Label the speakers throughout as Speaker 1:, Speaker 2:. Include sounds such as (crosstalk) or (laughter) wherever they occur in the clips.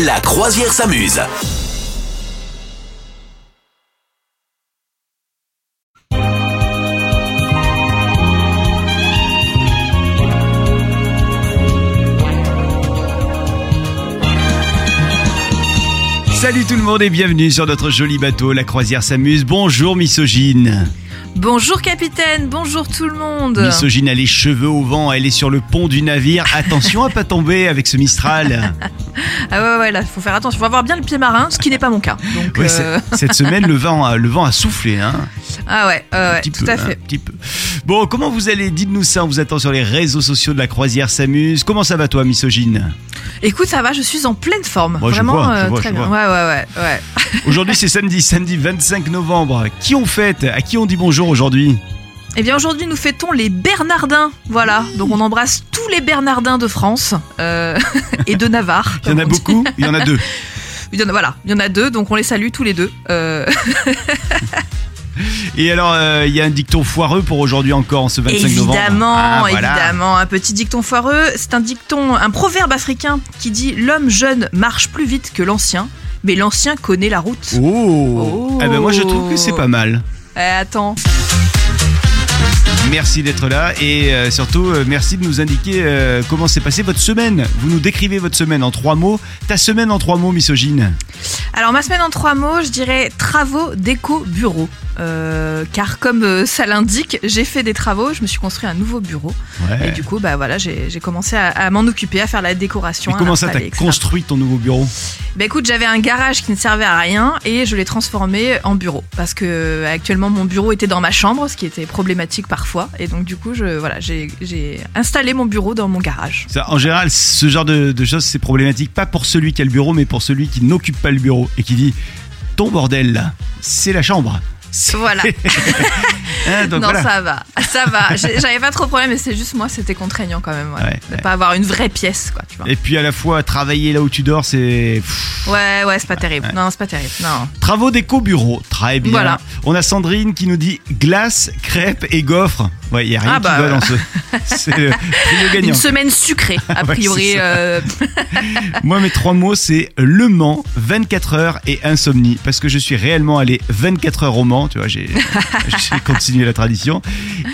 Speaker 1: La croisière s'amuse.
Speaker 2: Salut tout le monde et bienvenue sur notre joli bateau, la croisière s'amuse. Bonjour misogyne.
Speaker 3: Bonjour capitaine, bonjour tout le monde.
Speaker 2: Misogyne a les cheveux au vent, elle est sur le pont du navire. Attention à pas tomber avec ce Mistral. (laughs)
Speaker 3: Ah ouais ouais là faut faire attention, faut avoir bien le pied marin, ce qui n'est pas mon cas. Donc,
Speaker 2: Ouais,
Speaker 3: euh, (laughs)
Speaker 2: Cette semaine, le vent, a, le vent a soufflé. Hein,
Speaker 3: Ah ouais,
Speaker 2: petit
Speaker 3: tout
Speaker 2: peu,
Speaker 3: à
Speaker 2: hein,
Speaker 3: fait.
Speaker 2: un petit peu. Bon, comment vous allez? Dites-nous ça, on vous attend sur les réseaux sociaux de la croisière s'amuse. Comment ça va toi, misogyne?
Speaker 3: Écoute ça va, je suis en pleine forme.
Speaker 2: Moi,
Speaker 3: Vraiment
Speaker 2: vois,
Speaker 3: euh,
Speaker 2: vois,
Speaker 3: très bien. Ouais ouais ouais ouais.
Speaker 2: Aujourd'hui, c'est samedi, samedi 25 novembre. Qui on fête? À qui on dit bonjour aujourd'hui?
Speaker 3: Eh bien aujourd'hui nous fêtons les Bernardins, voilà. Donc on embrasse tous les Bernardins de France euh, (laughs) et de Navarre.
Speaker 2: Il y en a beaucoup, il y en a deux.
Speaker 3: Il y en a, voilà, il y en a deux, donc on les salue tous les deux. Euh, (laughs)
Speaker 2: Et alors, euh, il y a un dicton foireux pour aujourd'hui encore, en ce 25 novembre.
Speaker 3: Évidemment,
Speaker 2: Ah, voilà.
Speaker 3: évidemment, un petit dicton foireux. C'est un dicton, un proverbe africain qui dit l'homme jeune marche plus vite que l'ancien, mais l'ancien connaît la route.
Speaker 2: Oh,
Speaker 3: Oh.
Speaker 2: Eh ben moi je trouve que c'est pas mal.
Speaker 3: Eh, attends.
Speaker 2: Merci d'être là et euh, surtout euh, merci de nous indiquer euh, comment s'est passée votre semaine. Vous nous décrivez votre semaine en trois mots. Ta semaine en trois mots, misogyne.
Speaker 3: Alors ma semaine en trois mots, je dirais travaux déco bureau. Car comme ça l'indique, j'ai fait des travaux, je me suis construit un nouveau bureau
Speaker 2: Ouais.
Speaker 3: et du coup bah voilà j'ai commencé à, à m'en occuper, à faire la décoration.
Speaker 2: Comment ça t'as construit ton nouveau bureau?
Speaker 3: Bah écoute, j'avais un garage qui ne servait à rien et je l'ai transformé en bureau parce que actuellement mon bureau était dans ma chambre, ce qui était problématique parfois et donc du coup je voilà j'ai j'ai installé mon bureau dans mon garage.
Speaker 2: Ça, En général, ce genre de, de choses c'est problématique pas pour celui qui a le bureau, mais pour celui qui n'occupe pas le bureau et qui dit ton bordel là, c'est la chambre. C'est-
Speaker 3: Voilà. (laughs)
Speaker 2: Donc
Speaker 3: non
Speaker 2: voilà.
Speaker 3: ça va, ça va. J'avais pas trop de problème mais c'est juste moi c'était contraignant quand même
Speaker 2: Ouais,
Speaker 3: de
Speaker 2: ouais.
Speaker 3: pas avoir une vraie pièce quoi tu vois.
Speaker 2: Et puis à la fois travailler là où tu dors, c'est
Speaker 3: Ouais ouais c'est pas terrible. Non c'est pas terrible. Non.
Speaker 2: Travaux déco bureau, très bien.
Speaker 3: Voilà.
Speaker 2: On a Sandrine qui nous dit glace, crêpes et gaufres. Ouais, il y a rien
Speaker 3: Ah
Speaker 2: qui
Speaker 3: bah
Speaker 2: va
Speaker 3: voilà.
Speaker 2: dans ce. (laughs) C'est le gagnant.
Speaker 3: Une semaine sucrée a (laughs) priori. euh, (laughs)
Speaker 2: Moi, mes trois mots, c'est Le Mans, 24 heures et insomnie. Parce que je suis réellement allé 24 heures au Mans, tu vois, j'ai j'ai continué la tradition.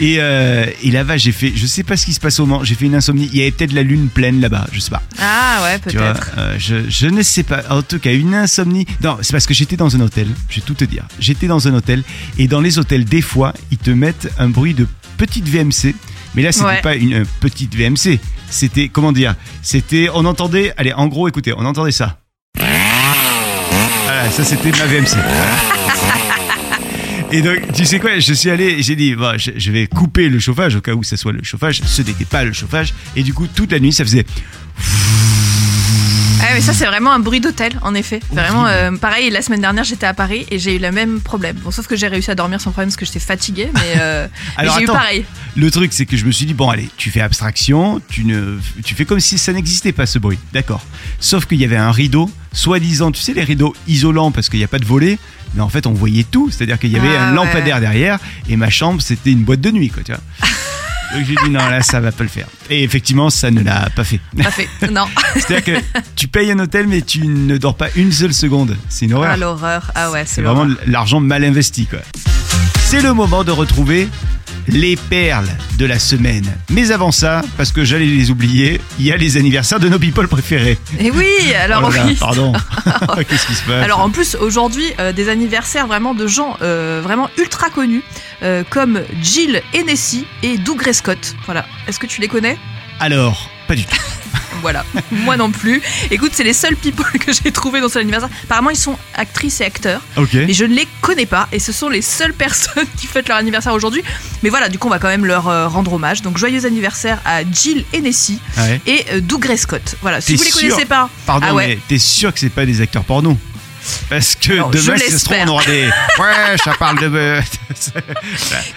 Speaker 2: Et, euh, et là-bas, j'ai fait, je sais pas ce qui se passe au Mans, j'ai fait une insomnie. Il y avait peut-être la lune pleine là-bas, je sais pas.
Speaker 3: Ah ouais peut-être.
Speaker 2: euh, je, je ne sais pas. En tout cas, une insomnie. Non, c'est parce que j'étais dans un hôtel. Je vais tout te dire. J'étais dans un hôtel. Et dans les hôtels, des fois, ils te mettent un bruit de petite VMC. Mais là, c'était
Speaker 3: Ouais.
Speaker 2: pas une euh, petite VMC. C'était, comment dire C'était, on entendait, allez, en gros, écoutez, on entendait ça. Voilà, ça c'était ma VMC. Et donc, tu sais quoi, je suis allé, j'ai dit, je, je vais couper le chauffage au cas où ça soit le chauffage. Ce n'était pas le chauffage. Et du coup, toute la nuit, ça faisait.
Speaker 3: Ah mais ça c'est vraiment un bruit d'hôtel en effet. Vraiment euh, pareil la semaine dernière j'étais à Paris et j'ai eu le même problème. Bon sauf que j'ai réussi à dormir sans problème parce que j'étais fatiguée mais, euh, (laughs) mais j'ai eu pareil.
Speaker 2: Le truc, c'est que je me suis dit, bon, allez, tu fais abstraction, tu, ne, tu fais comme si ça n'existait pas ce bruit. D'accord. Sauf qu'il y avait un rideau, soi-disant, tu sais, les rideaux isolants parce qu'il n'y a pas de volet, mais en fait, on voyait tout. C'est-à-dire qu'il y avait
Speaker 3: Ah,
Speaker 2: un
Speaker 3: ouais.
Speaker 2: lampadaire derrière et ma chambre, c'était une boîte de nuit, quoi, tu vois. (laughs) Donc j'ai dit, non, là, ça va pas le faire. Et effectivement, ça ne l'a pas fait.
Speaker 3: Pas fait. Non. (laughs)
Speaker 2: C'est-à-dire que tu payes un hôtel, mais tu ne dors pas une seule seconde. C'est une horreur.
Speaker 3: Ah l'horreur. Ah ouais
Speaker 2: C'est vraiment l'argent mal investi, quoi. C'est le moment de retrouver les perles de la semaine. Mais avant ça, parce que j'allais les oublier, il y a les anniversaires de nos people préférés.
Speaker 3: Et oui alors
Speaker 2: Oh là pardon. (laughs) (laughs) Qu'est-ce qui se passe
Speaker 3: Alors en plus aujourd'hui euh, des anniversaires vraiment de gens euh, vraiment ultra connus euh, comme Jill Hennessy et Doug Scott. Voilà. Est-ce que tu les connais?
Speaker 2: Alors, pas du tout. (laughs)
Speaker 3: Voilà, moi non plus. Écoute, c'est les seuls people que j'ai trouvés dans cet anniversaire. Apparemment, ils sont actrices et acteurs,
Speaker 2: Ok.
Speaker 3: mais je ne les connais pas. Et ce sont les seules personnes (laughs) qui fêtent leur anniversaire aujourd'hui. Mais voilà, du coup, on va quand même leur euh, rendre hommage. Donc, joyeux anniversaire à Jill Hennessy
Speaker 2: Ouais.
Speaker 3: et euh, Doug Scott. Voilà, si
Speaker 2: T'es
Speaker 3: vous les
Speaker 2: sûr
Speaker 3: connaissez pas.
Speaker 2: Pardon,
Speaker 3: Ah ouais.
Speaker 2: mais t'es sûr que c'est pas des acteurs porno Parce que demain, si ça se trouve, on aura des. Ouais, ça parle de. (laughs)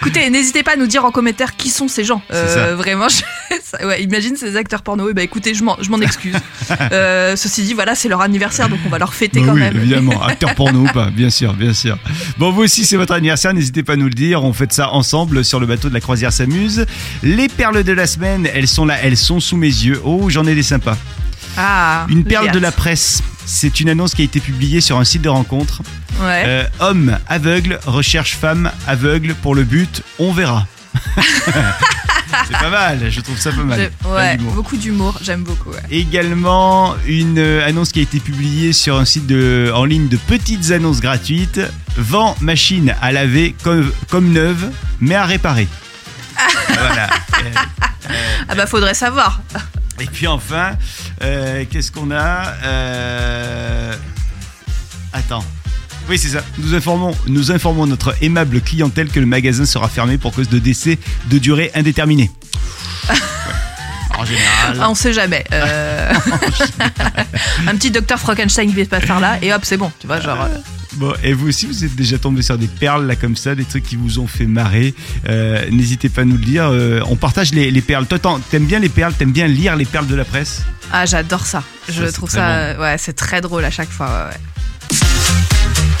Speaker 3: Écoutez, n'hésitez pas à nous dire en commentaire qui sont ces gens.
Speaker 2: Ça.
Speaker 3: vraiment, je- (laughs) ça- ouais, imagine ces acteurs porno. Et bah écoutez, je m'en je m'en excuse. (laughs) Euh, ceci dit, voilà, c'est leur anniversaire, donc on va leur fêter
Speaker 2: Bah
Speaker 3: quand
Speaker 2: oui,
Speaker 3: même.
Speaker 2: évidemment, acteur porno ou pas, bien sûr, bien sûr. Bon, vous aussi, c'est votre anniversaire, n'hésitez pas à nous le dire. On fait ça ensemble sur le bateau de la croisière s'amuse. Les perles de la semaine, elles sont là, elles sont sous mes yeux. Oh, j'en ai des sympas.
Speaker 3: Ah,
Speaker 2: Une perle de la presse. C'est une annonce qui a été publiée sur un site de rencontre.
Speaker 3: Ouais.
Speaker 2: Euh, homme aveugle recherche femme aveugle pour le but, on verra. (laughs) c'est pas mal, je trouve ça pas mal.
Speaker 3: Je- ouais, beaucoup d'humour, j'aime beaucoup. ouais.
Speaker 2: Également une euh, annonce qui a été publiée sur un site de, en ligne de petites annonces gratuites. Vend machine à laver comme, comme neuve, mais à réparer. (laughs) voilà. Euh,
Speaker 3: Ah bah faudrait savoir.
Speaker 2: Et puis enfin, euh, qu'est-ce qu'on a Euh, Attends. Oui, c'est ça. Nous informons, nous informons notre aimable clientèle que le magasin sera fermé pour cause de décès de durée indéterminée. (laughs) Ouais. En général.
Speaker 3: Ah, on sait jamais. euh. (laughs) un petit docteur Frankenstein qui passe par là et hop c'est bon. Tu vois genre. euh,
Speaker 2: Bon, et vous aussi, vous êtes déjà tombé sur des perles là comme ça, des trucs qui vous ont fait marrer. Euh, N'hésitez pas à nous le dire. Euh, on partage les, les perles. Toi, t'aimes bien les perles T'aimes bien lire les perles de la presse?
Speaker 3: Ah j'adore ça. Je
Speaker 2: Ça,
Speaker 3: trouve ça. euh, Ouais c'est très drôle à chaque fois. ouais, ouais.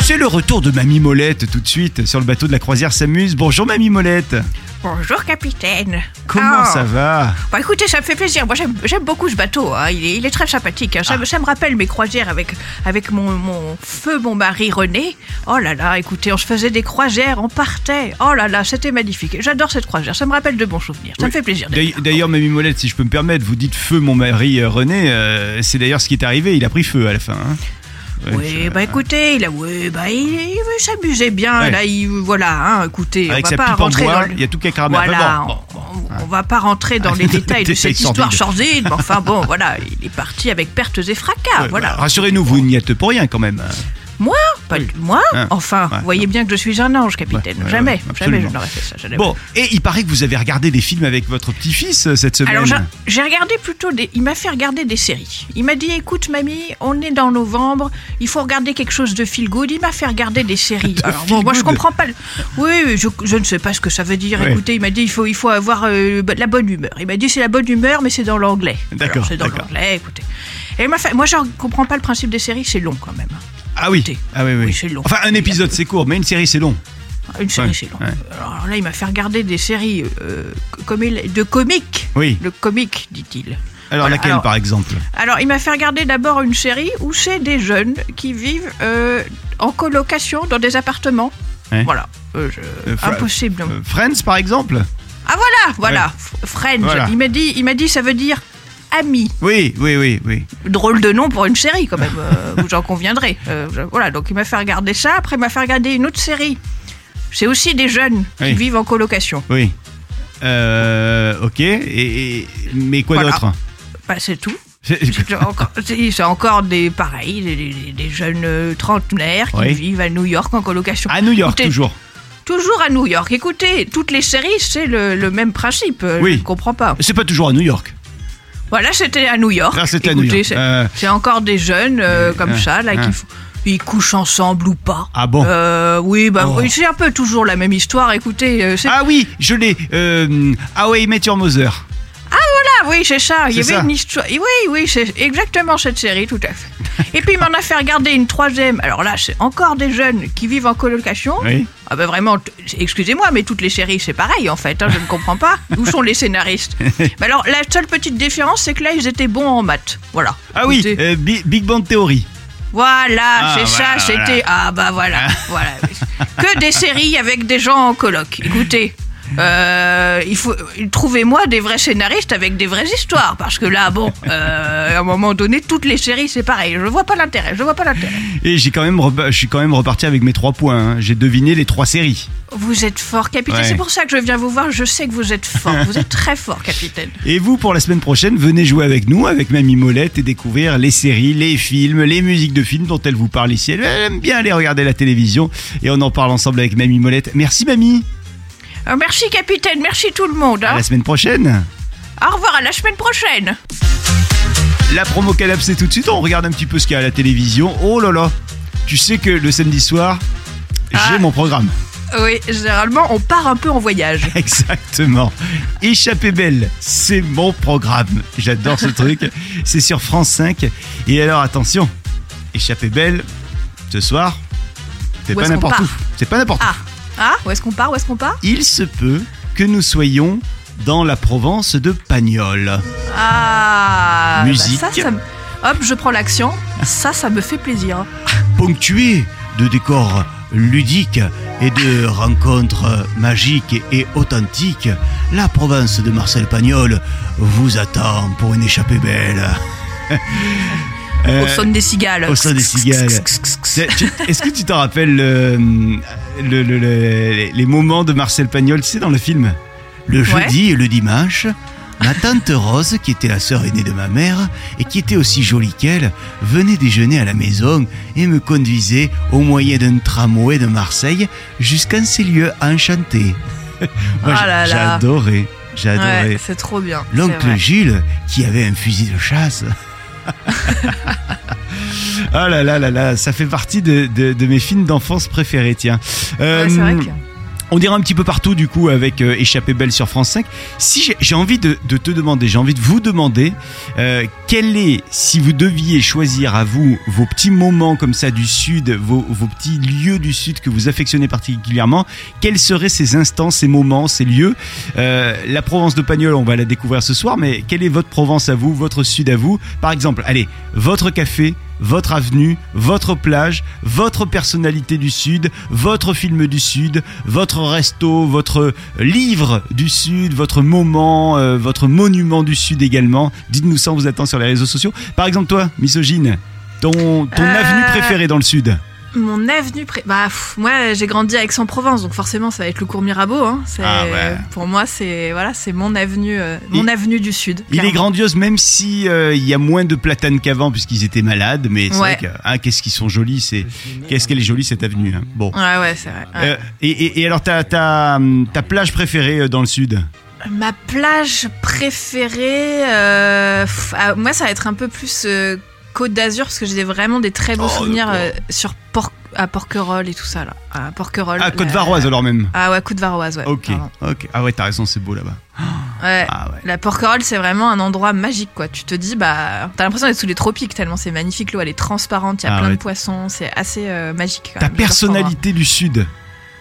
Speaker 2: C'est le retour de Mamie Molette tout de suite sur le bateau de la croisière s'amuse. Bonjour Mamie Molette.
Speaker 3: Bonjour capitaine.
Speaker 2: Comment
Speaker 3: Ah.
Speaker 2: ça va?
Speaker 3: Bah écoutez, ça me fait plaisir. Moi j'aime beaucoup ce bateau. hein. Il, est, il est très sympathique. hein. Ça, me- ça me rappelle mes croisières avec, avec mon, mon feu, mon mari René. Oh là là, écoutez, on se faisait des croisières, on partait. Oh là là, c'était magnifique. J'adore cette croisière. Ça me rappelle de bons souvenirs. Ça me fait plaisir.
Speaker 2: D'ailleurs, Mamie Molette, si je peux me permettre, vous dites feu mon mari euh, René. euh, c'est d'ailleurs ce qui est arrivé. Il a pris feu à la fin. hein.
Speaker 3: Oui, bah écoutez, il a, oui, bah il, s'amuser bien.
Speaker 2: Ouais.
Speaker 3: Là, il, voilà, hein, écoutez,
Speaker 2: Avec
Speaker 3: on
Speaker 2: sa
Speaker 3: va pas rentrer
Speaker 2: bois,
Speaker 3: dans le-
Speaker 2: il y a tout qui a cramé.
Speaker 3: Voilà,
Speaker 2: bon, bon,
Speaker 3: on, on va pas rentrer dans les (laughs) détails de cette histoire sordide, mais enfin bon, (laughs) voilà, il est parti avec pertes et fracas,
Speaker 2: Ouais,
Speaker 3: voilà.
Speaker 2: bah, Rassurez-nous, vous n'y êtes pour rien quand même.
Speaker 3: Moi Pas
Speaker 2: Oui.
Speaker 3: du- Moi
Speaker 2: Hein.
Speaker 3: Enfin,
Speaker 2: Ouais.
Speaker 3: vous voyez bien que je suis un ange, capitaine.
Speaker 2: Ouais, ouais,
Speaker 3: jamais, jamais je n'aurais fait ça. jamais.
Speaker 2: Bon, et il paraît que vous avez regardé des films avec votre petit-fils euh, cette semaine.
Speaker 3: Alors j'ai- regardé plutôt des. Il m'a fait regarder des séries. Il m'a dit écoute mamie, on est dans novembre, il faut regarder quelque chose de feel good. Il m'a fait regarder des séries. (laughs)
Speaker 2: De
Speaker 3: Alors bon, moi je
Speaker 2: good.
Speaker 3: comprends pas. le- Oui, je, je ne sais pas ce que ça veut dire. Écoutez, il m'a dit il faut il faut avoir euh, la bonne humeur. Il m'a dit c'est la bonne humeur, mais c'est dans l'anglais.
Speaker 2: D'accord,
Speaker 3: C'est dans l'anglais. Écoutez. Et il fait. Moi je comprends pas le principe des séries. C'est long quand même.
Speaker 2: Ah oui.
Speaker 3: Écoutez.
Speaker 2: Ah oui, oui.
Speaker 3: Oui, c'est long.
Speaker 2: Enfin, un épisode c'est court, mais une série c'est long.
Speaker 3: Une série,
Speaker 2: Ouais,
Speaker 3: c'est long.
Speaker 2: ouais.
Speaker 3: Alors là, il m'a fait regarder des séries euh, de comiques.
Speaker 2: Oui.
Speaker 3: Le comique, dit-il.
Speaker 2: Alors
Speaker 3: Voilà,
Speaker 2: laquelle
Speaker 3: alors-
Speaker 2: par exemple?
Speaker 3: Alors, il m'a fait regarder d'abord une série où c'est des jeunes qui vivent euh, en colocation dans des appartements.
Speaker 2: Ouais.
Speaker 3: Voilà. Euh, je- Impossible.
Speaker 2: Friends par exemple?
Speaker 3: Ah voilà, voilà. Friends.
Speaker 2: Voilà.
Speaker 3: Il m'a dit, il m'a dit, ça veut dire ami.
Speaker 2: Oui, oui, oui, oui.
Speaker 3: Drôle de nom pour une série quand même. euh, vous en conviendrez. Euh, voilà. Donc il m'a fait regarder ça. Après, il m'a fait regarder une autre série. C'est aussi des jeunes qui vivent en colocation.
Speaker 2: Oui. Euh, ok. Et, et- mais quoi
Speaker 3: Voilà.
Speaker 2: d'autre
Speaker 3: Bah, c'est tout.
Speaker 2: C'est-
Speaker 3: encore, des pareils, des, des- des jeunes euh, trentenaires qui
Speaker 2: Oui.
Speaker 3: vivent à New York en colocation.
Speaker 2: À New York
Speaker 3: Écoutez,
Speaker 2: toujours.
Speaker 3: Toujours à New York. Écoutez, toutes les séries, c'est le, le même principe.
Speaker 2: Oui.
Speaker 3: Je ne comprends pas.
Speaker 2: C'est pas toujours à New York.
Speaker 3: Voilà, c'était à New York.
Speaker 2: Là, c'était à New
Speaker 3: Écoutez,
Speaker 2: York.
Speaker 3: c'est-
Speaker 2: Euh,
Speaker 3: C'est encore des jeunes euh, comme ça, là, qui ils couchent ensemble ou pas.
Speaker 2: Ah bon
Speaker 3: Euh, Oui, bah
Speaker 2: Oh.
Speaker 3: c'est un peu toujours la même histoire. Écoutez,
Speaker 2: Ah oui, je l'ai. Euh, How I Met Your Mother.
Speaker 3: Oui, c'est ça. Il y avait
Speaker 2: ça.
Speaker 3: une histoire. Oui, oui, c'est exactement cette série, tout à fait. Et puis il m'en a fait regarder une troisième. Alors là, c'est encore des jeunes qui vivent en colocation.
Speaker 2: Oui.
Speaker 3: Ah ben vraiment, excusez-moi, mais toutes les séries, c'est pareil en fait. hein, je ne comprends pas. (laughs) Où sont les scénaristes? Mais alors, la seule petite différence, c'est que là, ils étaient bons en maths. Voilà.
Speaker 2: Ah oui, euh, Bi- Big Bang Theory.
Speaker 3: Voilà,
Speaker 2: Ah,
Speaker 3: c'est
Speaker 2: voilà,
Speaker 3: ça, c'était. Ah bah voilà, (laughs) voilà. Que des séries avec des gens en coloc. Écoutez. Euh, il faut trouvez-moi des vrais scénaristes avec des vraies histoires parce que là bon euh, à un moment donné toutes les séries c'est pareil je vois pas l'intérêt je vois pas l'intérêt
Speaker 2: Et j'ai quand même, je suis quand même reparti avec mes trois points. hein. J'ai deviné les trois séries.
Speaker 3: vous êtes fort capitaine
Speaker 2: Ouais.
Speaker 3: c'est pour ça que je viens vous voir je sais que vous êtes fort vous êtes très fort capitaine (laughs)
Speaker 2: Et vous, pour la semaine prochaine, venez jouer avec nous, avec Mamie Molette, et découvrir les séries, les films, les musiques de films dont elle vous parle ici. Elle aime bien aller regarder la télévision, et on en parle ensemble avec Mamie Molette. Merci Mamie.
Speaker 3: Euh, merci capitaine merci tout le monde
Speaker 2: À
Speaker 3: hein.
Speaker 2: la semaine prochaine.
Speaker 3: au revoir à la semaine prochaine
Speaker 2: La promo Canap, c'est tout de suite. On regarde un petit peu ce qu'il y a à la télévision. Oh là là. Tu sais que le samedi soir, j'ai
Speaker 3: Ah.
Speaker 2: mon programme.
Speaker 3: oui généralement on part un peu en voyage (laughs)
Speaker 2: Exactement. Échappée belle, c'est mon programme. J'adore ce truc. (laughs) C'est sur France 5. Et alors attention, Échappée belle, ce soir, c'est pas n'importe où. C'est pas n'importe où.
Speaker 3: ah ah où est-ce qu'on part où est-ce qu'on part?
Speaker 2: Il se peut que nous soyons dans la Provence de Pagnol.
Speaker 3: Ah,
Speaker 2: Musique.
Speaker 3: bah ça, ça me- hop, je prends l'action. Ça, ça me fait plaisir.
Speaker 2: Ponctué de décors ludiques et de rencontres magiques et authentiques, la province de Marcel Pagnol vous attend pour une échappée belle.
Speaker 3: Au son des cigales.
Speaker 2: Au son des cigales. Est-ce que tu te rappelles euh, le- le- le- les moments de Marcel Pagnol, tu sais, dans le film? Le
Speaker 3: Ouais.
Speaker 2: jeudi et le dimanche, ma tante Rose, qui était la sœur aînée de ma mère et qui était aussi jolie qu'elle, venait déjeuner à la maison et me conduisait au moyen d'un tramway de Marseille jusqu'à ces lieux enchantés. (laughs) Moi,
Speaker 3: Ah.
Speaker 2: J'adorais, j'adorais.
Speaker 3: Ouais, c'est trop bien.
Speaker 2: L'oncle. Gilles, qui avait un fusil de chasse. (laughs) Ah là là là là, ça fait partie de, de- de mes films d'enfance préférés, tiens. Euh,
Speaker 3: Ouais, c'est vrai que.
Speaker 2: On dirait un petit peu partout du coup avec euh, Échappée Belle sur France 5. Si j'ai- envie de, de te demander, j'ai envie de vous demander, euh, quel est, si vous deviez choisir à vous vos petits moments comme ça du Sud, vos, vos petits lieux du Sud que vous affectionnez particulièrement, quels seraient ces instants, ces moments, ces lieux? Euh, La Provence de Pagnol, on va la découvrir ce soir, mais quelle est votre Provence à vous, votre Sud à vous? Par exemple, allez, votre café, votre avenue, votre plage, votre personnalité du Sud, votre film du Sud, votre resto, votre livre du Sud, votre moment, euh, votre monument du Sud également. Dites-nous ça, on vous attend sur les réseaux sociaux. Par exemple, toi, misogyne, ton, ton
Speaker 3: Euh,
Speaker 2: avenue préférée dans le Sud?
Speaker 3: Mon avenue pré... Bah, pff, moi, j'ai grandi à Aix-en-Provence, donc forcément, ça va être le cours Mirabeau. Hein.
Speaker 2: Ah ouais.
Speaker 3: Pour moi, c'est voilà, c'est mon avenue, euh, mon
Speaker 2: Il-
Speaker 3: avenue du Sud.
Speaker 2: Il est grandiose, même si euh, il y a moins de platanes qu'avant puisqu'ils étaient malades. Mais c'est
Speaker 3: Ouais.
Speaker 2: vrai que ah, qu'est-ce qu'ils sont jolis, c'est qu'est-ce qu'elle est jolie cette avenue. hein. Bon.
Speaker 3: Ouais, ouais, c'est vrai. ouais.
Speaker 2: Euh, et, et- et alors ta, ta, ta plage préférée dans le sud?
Speaker 3: Ma plage préférée, pff, ah, moi, ça va être un peu plus Côte d'Azur parce que j'ai vraiment des très beaux
Speaker 2: Oh,
Speaker 3: souvenirs euh, sur Port à Porquerolles et tout ça là. À Porquerolles.
Speaker 2: Ah, Côte Varoise alors même.
Speaker 3: Ah ouais, Côte Varoise, ouais.
Speaker 2: Ok,
Speaker 3: pardon.
Speaker 2: ok. Ah ouais, t'as raison, c'est beau là-bas. (gasps)
Speaker 3: Ouais.
Speaker 2: Ah ouais.
Speaker 3: La Porquerolles, c'est vraiment un endroit magique, quoi. Tu te dis, bah, t'as l'impression d'être sous les tropiques tellement c'est magnifique. L'eau, elle est transparente, il y a
Speaker 2: Ah
Speaker 3: plein
Speaker 2: ouais.
Speaker 3: de poissons, c'est assez euh, magique. quand
Speaker 2: Ta
Speaker 3: même,
Speaker 2: personnalité du sud,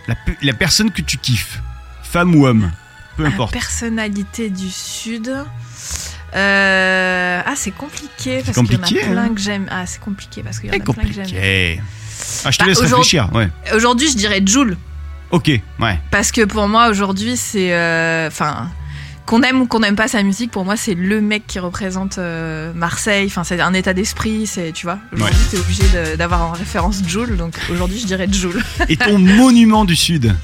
Speaker 2: la, la personne que tu kiffes, femme ou homme, peu
Speaker 3: La
Speaker 2: importe.
Speaker 3: personnalité du Sud. Euh, Ah, c'est compliqué parce qu'il y en a plein
Speaker 2: hein.
Speaker 3: que j'aime. Ah, c'est compliqué parce qu'il y en a plein que j'aime.
Speaker 2: Ah, je te
Speaker 3: Bah,
Speaker 2: laisse
Speaker 3: aujourd'hui-
Speaker 2: réfléchir. Ouais.
Speaker 3: Aujourd'hui, je dirais Joule
Speaker 2: Ok, ouais.
Speaker 3: parce que pour moi, aujourd'hui, c'est. euh, Enfin. qu'on aime ou qu'on n'aime pas sa musique, pour moi, c'est le mec qui représente euh, Marseille. Enfin, c'est un état d'esprit, c'est, tu vois. Aujourd'hui, t'es obligé d'avoir en référence Joule, donc aujourd'hui, je dirais Joule.
Speaker 2: Et ton (laughs) monument du sud?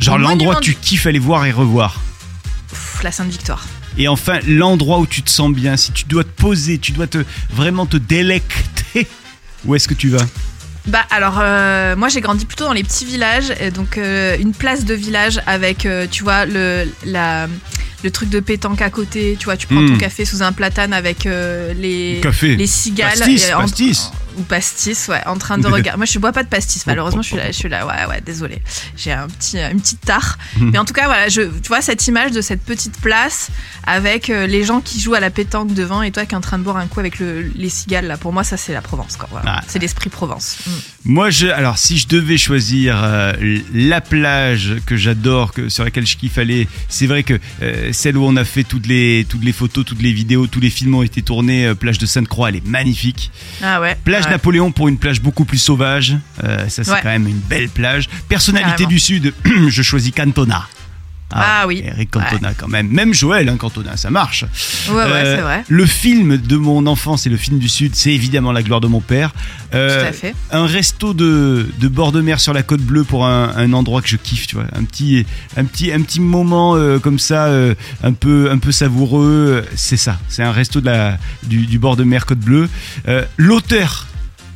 Speaker 2: Genre l'endroit que tu kiffes aller voir et revoir?
Speaker 3: Pff, la Sainte-Victoire.
Speaker 2: Et enfin, l'endroit où tu te sens bien, si tu dois te poser, tu dois te vraiment te délecter, (laughs) où est-ce que tu vas?
Speaker 3: Bah alors euh, moi j'ai grandi plutôt dans les petits villages et donc euh, une place de village avec euh, tu vois le la le truc de pétanque à côté. Tu vois tu prends ton café sous un platane avec les
Speaker 2: Café.
Speaker 3: les cigales.
Speaker 2: Pastis,
Speaker 3: et en-
Speaker 2: pastis.
Speaker 3: Ou pastis ouais en train de (laughs) regarder moi je bois pas de pastis malheureusement je suis là je suis là ouais ouais désolé j'ai un petit une petite tare
Speaker 2: Mm.
Speaker 3: mais en tout cas voilà je tu vois cette image de cette petite place avec euh, les gens qui jouent à la pétanque devant et toi qui es en train de boire un coup avec le, les cigales là pour moi ça c'est la Provence quoi voilà.
Speaker 2: Ah.
Speaker 3: c'est l'esprit Provence Mm.
Speaker 2: Moi, je, alors, si je devais choisir euh, la plage que j'adore, que sur laquelle je kiffe aller, c'est vrai que euh, celle où on a fait toutes les toutes les photos, toutes les vidéos, tous les films ont été tournés. euh, plage de Sainte-Croix, elle est magnique.
Speaker 3: ah ouais
Speaker 2: Plage
Speaker 3: ouais.
Speaker 2: Napoléon pour une plage beaucoup plus sauvage. Euh, ça, c'est
Speaker 3: Ouais.
Speaker 2: quand même une belle plage. Personnalité du Sud, (clears throat) je choisis Cantona.
Speaker 3: Ah oui.
Speaker 2: Eric Cantona quand même. Même Joël, hein, Cantona, ça marche.
Speaker 3: Ouais, ouais,
Speaker 2: Euh,
Speaker 3: c'est vrai.
Speaker 2: Le film de mon enfance et le film du Sud, c'est évidemment La gloire de mon père. Euh,
Speaker 3: Tout à fait.
Speaker 2: un resto de, de bord de mer sur la côte bleue pour un, un endroit que je kiffe, tu vois. Un petit, un petit, un petit moment euh, comme ça, un peu, un peu savoureux. C'est ça. C'est un resto de la, du, du bord de mer côte bleue. L'auteur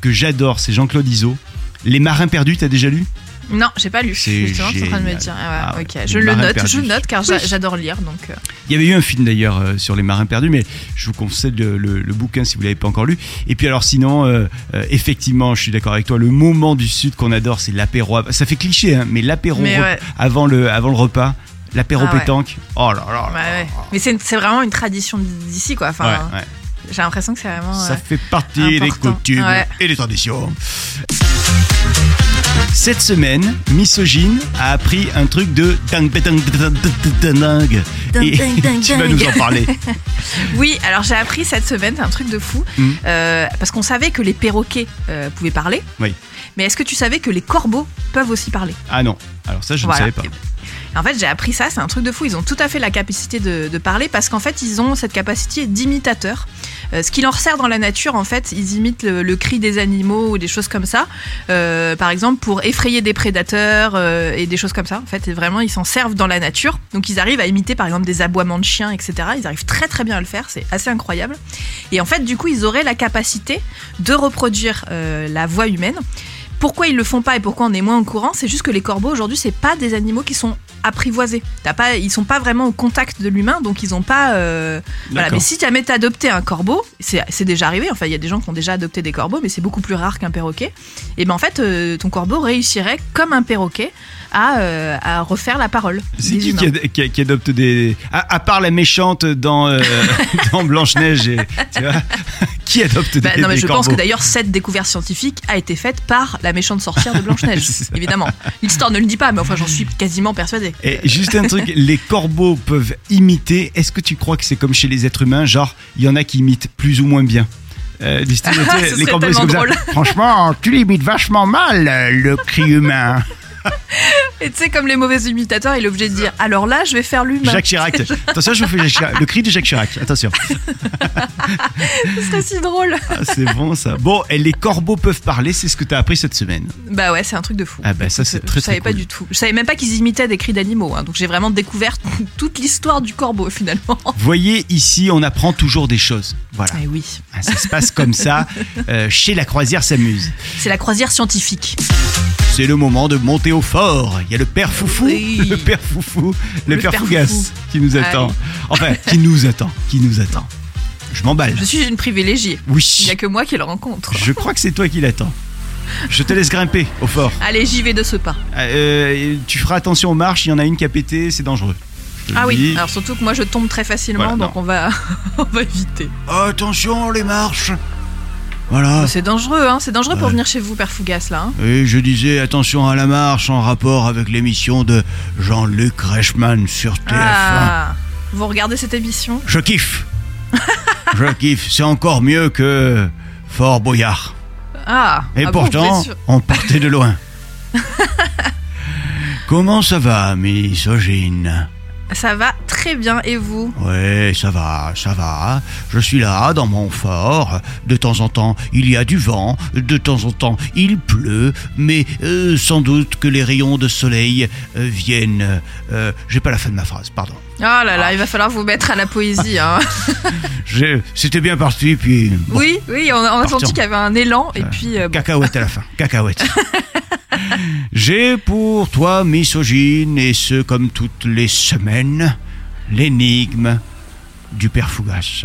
Speaker 2: que j'adore, c'est Jean-Claude Iso. Les Marins perdus, t'as déjà lu?
Speaker 3: Non, j'ai pas lu.
Speaker 2: C'est
Speaker 3: Justement, je suis en train de me dire. Ah
Speaker 2: Ah
Speaker 3: ouais,
Speaker 2: ouais.
Speaker 3: ok. Je le note,
Speaker 2: perdus.
Speaker 3: je note car
Speaker 2: Oui.
Speaker 3: j'adore lire. Donc, euh,
Speaker 2: Il y avait eu un film d'ailleurs euh, sur les marins perdus, mais je vous conseille le, le- le bouquin si vous l'avez pas encore lu. Et puis alors sinon, euh, euh, effectivement, je suis d'accord avec toi. Le moment du sud qu'on adore, c'est l'apéro. Ça fait cliché, hein, mais l'apéro
Speaker 3: ouais.
Speaker 2: avant le avant le repas, l'apéro
Speaker 3: Ah ouais.
Speaker 2: pétanque. Oh là là.
Speaker 3: ouais,
Speaker 2: là
Speaker 3: ouais. Mais c'est c'est vraiment une tradition d'ici, quoi. Enfin,
Speaker 2: Ouais, ouais.
Speaker 3: j'ai l'impression que c'est vraiment.
Speaker 2: Ça
Speaker 3: euh,
Speaker 2: fait partie des coutumes
Speaker 3: Ouais.
Speaker 2: et des traditions. Cette semaine, Misogyne a appris un truc de dingue, dingue, dingue, dingue. Et tu (laughs) vas nous en parler. (laughs)
Speaker 3: Oui, alors j'ai appris cette semaine, c'est un truc de fou,
Speaker 2: Mhm.
Speaker 3: euh, parce qu'on savait que les perroquets euh, pouvaient parler.
Speaker 2: Oui.
Speaker 3: Mais est-ce que tu savais que les corbeaux peuvent aussi parler?
Speaker 2: Ah non, alors ça je
Speaker 3: Voilà.
Speaker 2: ne savais pas.
Speaker 3: En fait, j'ai appris ça, c'est un truc de fou. Ils ont tout à fait la capacité de, parler parce qu'en fait, ils ont cette capacité d'imitateur. Euh, ce qui leur sert dans la nature, en fait, ils imitent le, cri des animaux ou des choses comme ça. Euh, par exemple, pour effrayer des prédateurs euh, et des choses comme ça. En fait, vraiment, ils s'en servent dans la nature. Donc, ils arrivent à imiter, par exemple, des aboiements de chiens, etc. Ils arrivent très très bien à le faire. C'est assez incroyable. Et en fait, du coup, ils auraient la capacité de reproduire la voix humaine. Pourquoi ils le font pas et pourquoi on est moins au courant C'est juste que les corbeaux aujourd'hui, c'est pas des animaux qui sont apprivoisés. T'as pas, ils sont pas vraiment au contact de l'humain, donc ils ont pas. euh, Voilà. Mais si jamais t'as adopté un corbeau, c'est c'est déjà arrivé. Enfin, il y a des gens qui ont déjà adopté des corbeaux, mais c'est beaucoup plus rare qu'un perroquet. Et ben en fait, euh, ton corbeau réussirait comme un perroquet à, euh, à refaire la parole.
Speaker 2: C'est qui qui, ad- qui- qui adopte des. À, à part la méchante dans, euh, (laughs) dans Blanche-Neige, et- tu vois, (laughs) qui adopte
Speaker 3: Bah,
Speaker 2: des,
Speaker 3: non mais
Speaker 2: des
Speaker 3: je pense que d'ailleurs cette découverte scientifique a été faite par la méchante sorcière de Blanche-Neige, (laughs) évidemment. L'histoire ne le dit pas, mais enfin j'en suis quasiment persuadée.
Speaker 2: Et juste un truc, les corbeaux peuvent imiter. Est-ce que tu crois que c'est comme chez les êtres humains Genre, il y en a qui imitent plus ou moins bien? Euh, les corbeaux, comme ça. Franchement, tu l'imites vachement mal, le cri humain.
Speaker 3: Et tu sais, comme les mauvais imitateurs, il est obligé de dire alors là, je vais faire l'humain.
Speaker 2: Jacques Chirac. Attention, je vous fais Jacques Chirac. le cri de Jacques Chirac. Attention. (laughs)
Speaker 3: Ce serait si drôle.
Speaker 2: Ah, c'est bon ça. Bon, et les corbeaux peuvent parler, c'est ce que tu as appris cette semaine.
Speaker 3: Bah ouais, c'est un truc de fou.
Speaker 2: Ah bah ça, c'est
Speaker 3: Je-
Speaker 2: très,
Speaker 3: Je savais
Speaker 2: très
Speaker 3: pas
Speaker 2: cool.
Speaker 3: du tout. Je savais même pas qu'ils imitaient des cris d'animaux. hein. Donc j'ai vraiment découvert (laughs) toute l'histoire du corbeau finalement.
Speaker 2: Voyez, ici, on apprend toujours des choses. Voilà.
Speaker 3: Eh oui,
Speaker 2: Ah, Ça se passe comme ça. Euh, chez la croisière s'amuse.
Speaker 3: c'est la croisière scientifique.
Speaker 2: C'est le moment de monter au fort. Il y a le père Foufou,
Speaker 3: Oui. (laughs)
Speaker 2: le père Foufou, le,
Speaker 3: Le
Speaker 2: père,
Speaker 3: père
Speaker 2: Fougas
Speaker 3: Foufou.
Speaker 2: qui nous attend.
Speaker 3: Allez.
Speaker 2: Enfin, qui nous attend, qui nous attend. Je m'emballe.
Speaker 3: Je suis une privilégiée. Il
Speaker 2: Oui,
Speaker 3: n'y a que moi qui le rencontre.
Speaker 2: je crois que c'est toi qui l'attends. Je te laisse grimper au fort.
Speaker 3: Allez, j'y vais de ce pas.
Speaker 2: Euh, tu feras attention aux marches, il y en a une qui a pété, c'est dangereux.
Speaker 3: Ah oui,
Speaker 2: dis.
Speaker 3: alors surtout que moi je tombe très facilement,
Speaker 2: Voilà,
Speaker 3: donc
Speaker 2: non.
Speaker 3: on va, (laughs) on va éviter.
Speaker 2: Attention les marches. Voilà.
Speaker 3: C'est dangereux, hein. C'est dangereux pour venir chez vous, Père Fougas, là. hein.
Speaker 2: Et je disais attention à la marche en rapport avec l'émission de Jean-Luc Reichmann sur TF1.
Speaker 3: Ah, vous regardez cette émission?
Speaker 2: Je kiffe. (laughs) Je kiffe. C'est encore mieux que Fort Boyard.
Speaker 3: Ah,
Speaker 2: Et
Speaker 3: ah vous
Speaker 2: pourtant, on partait de loin. (laughs) Comment ça va, misogyne
Speaker 3: Ça va très bien, et vous?
Speaker 2: Ouais, ça va, ça va. Je suis là, dans mon fort. De temps en temps, il y a du vent. De temps en temps, il pleut. Mais euh, sans doute que les rayons de soleil euh, viennent... euh, J'ai pas la fin de ma phrase, pardon.
Speaker 3: Oh là là, il va falloir vous mettre à la poésie, hein. (laughs)
Speaker 2: C'était bien parti, puis... bon,
Speaker 3: Oui, oui, on a, on a
Speaker 2: Partons.
Speaker 3: senti qu'il y avait un élan, et puis... bon.
Speaker 2: Cacahuète à la fin, cacahuète. (laughs) J'ai pour toi, misogyne, et ce comme toutes les semaines, l'énigme du père Fougas.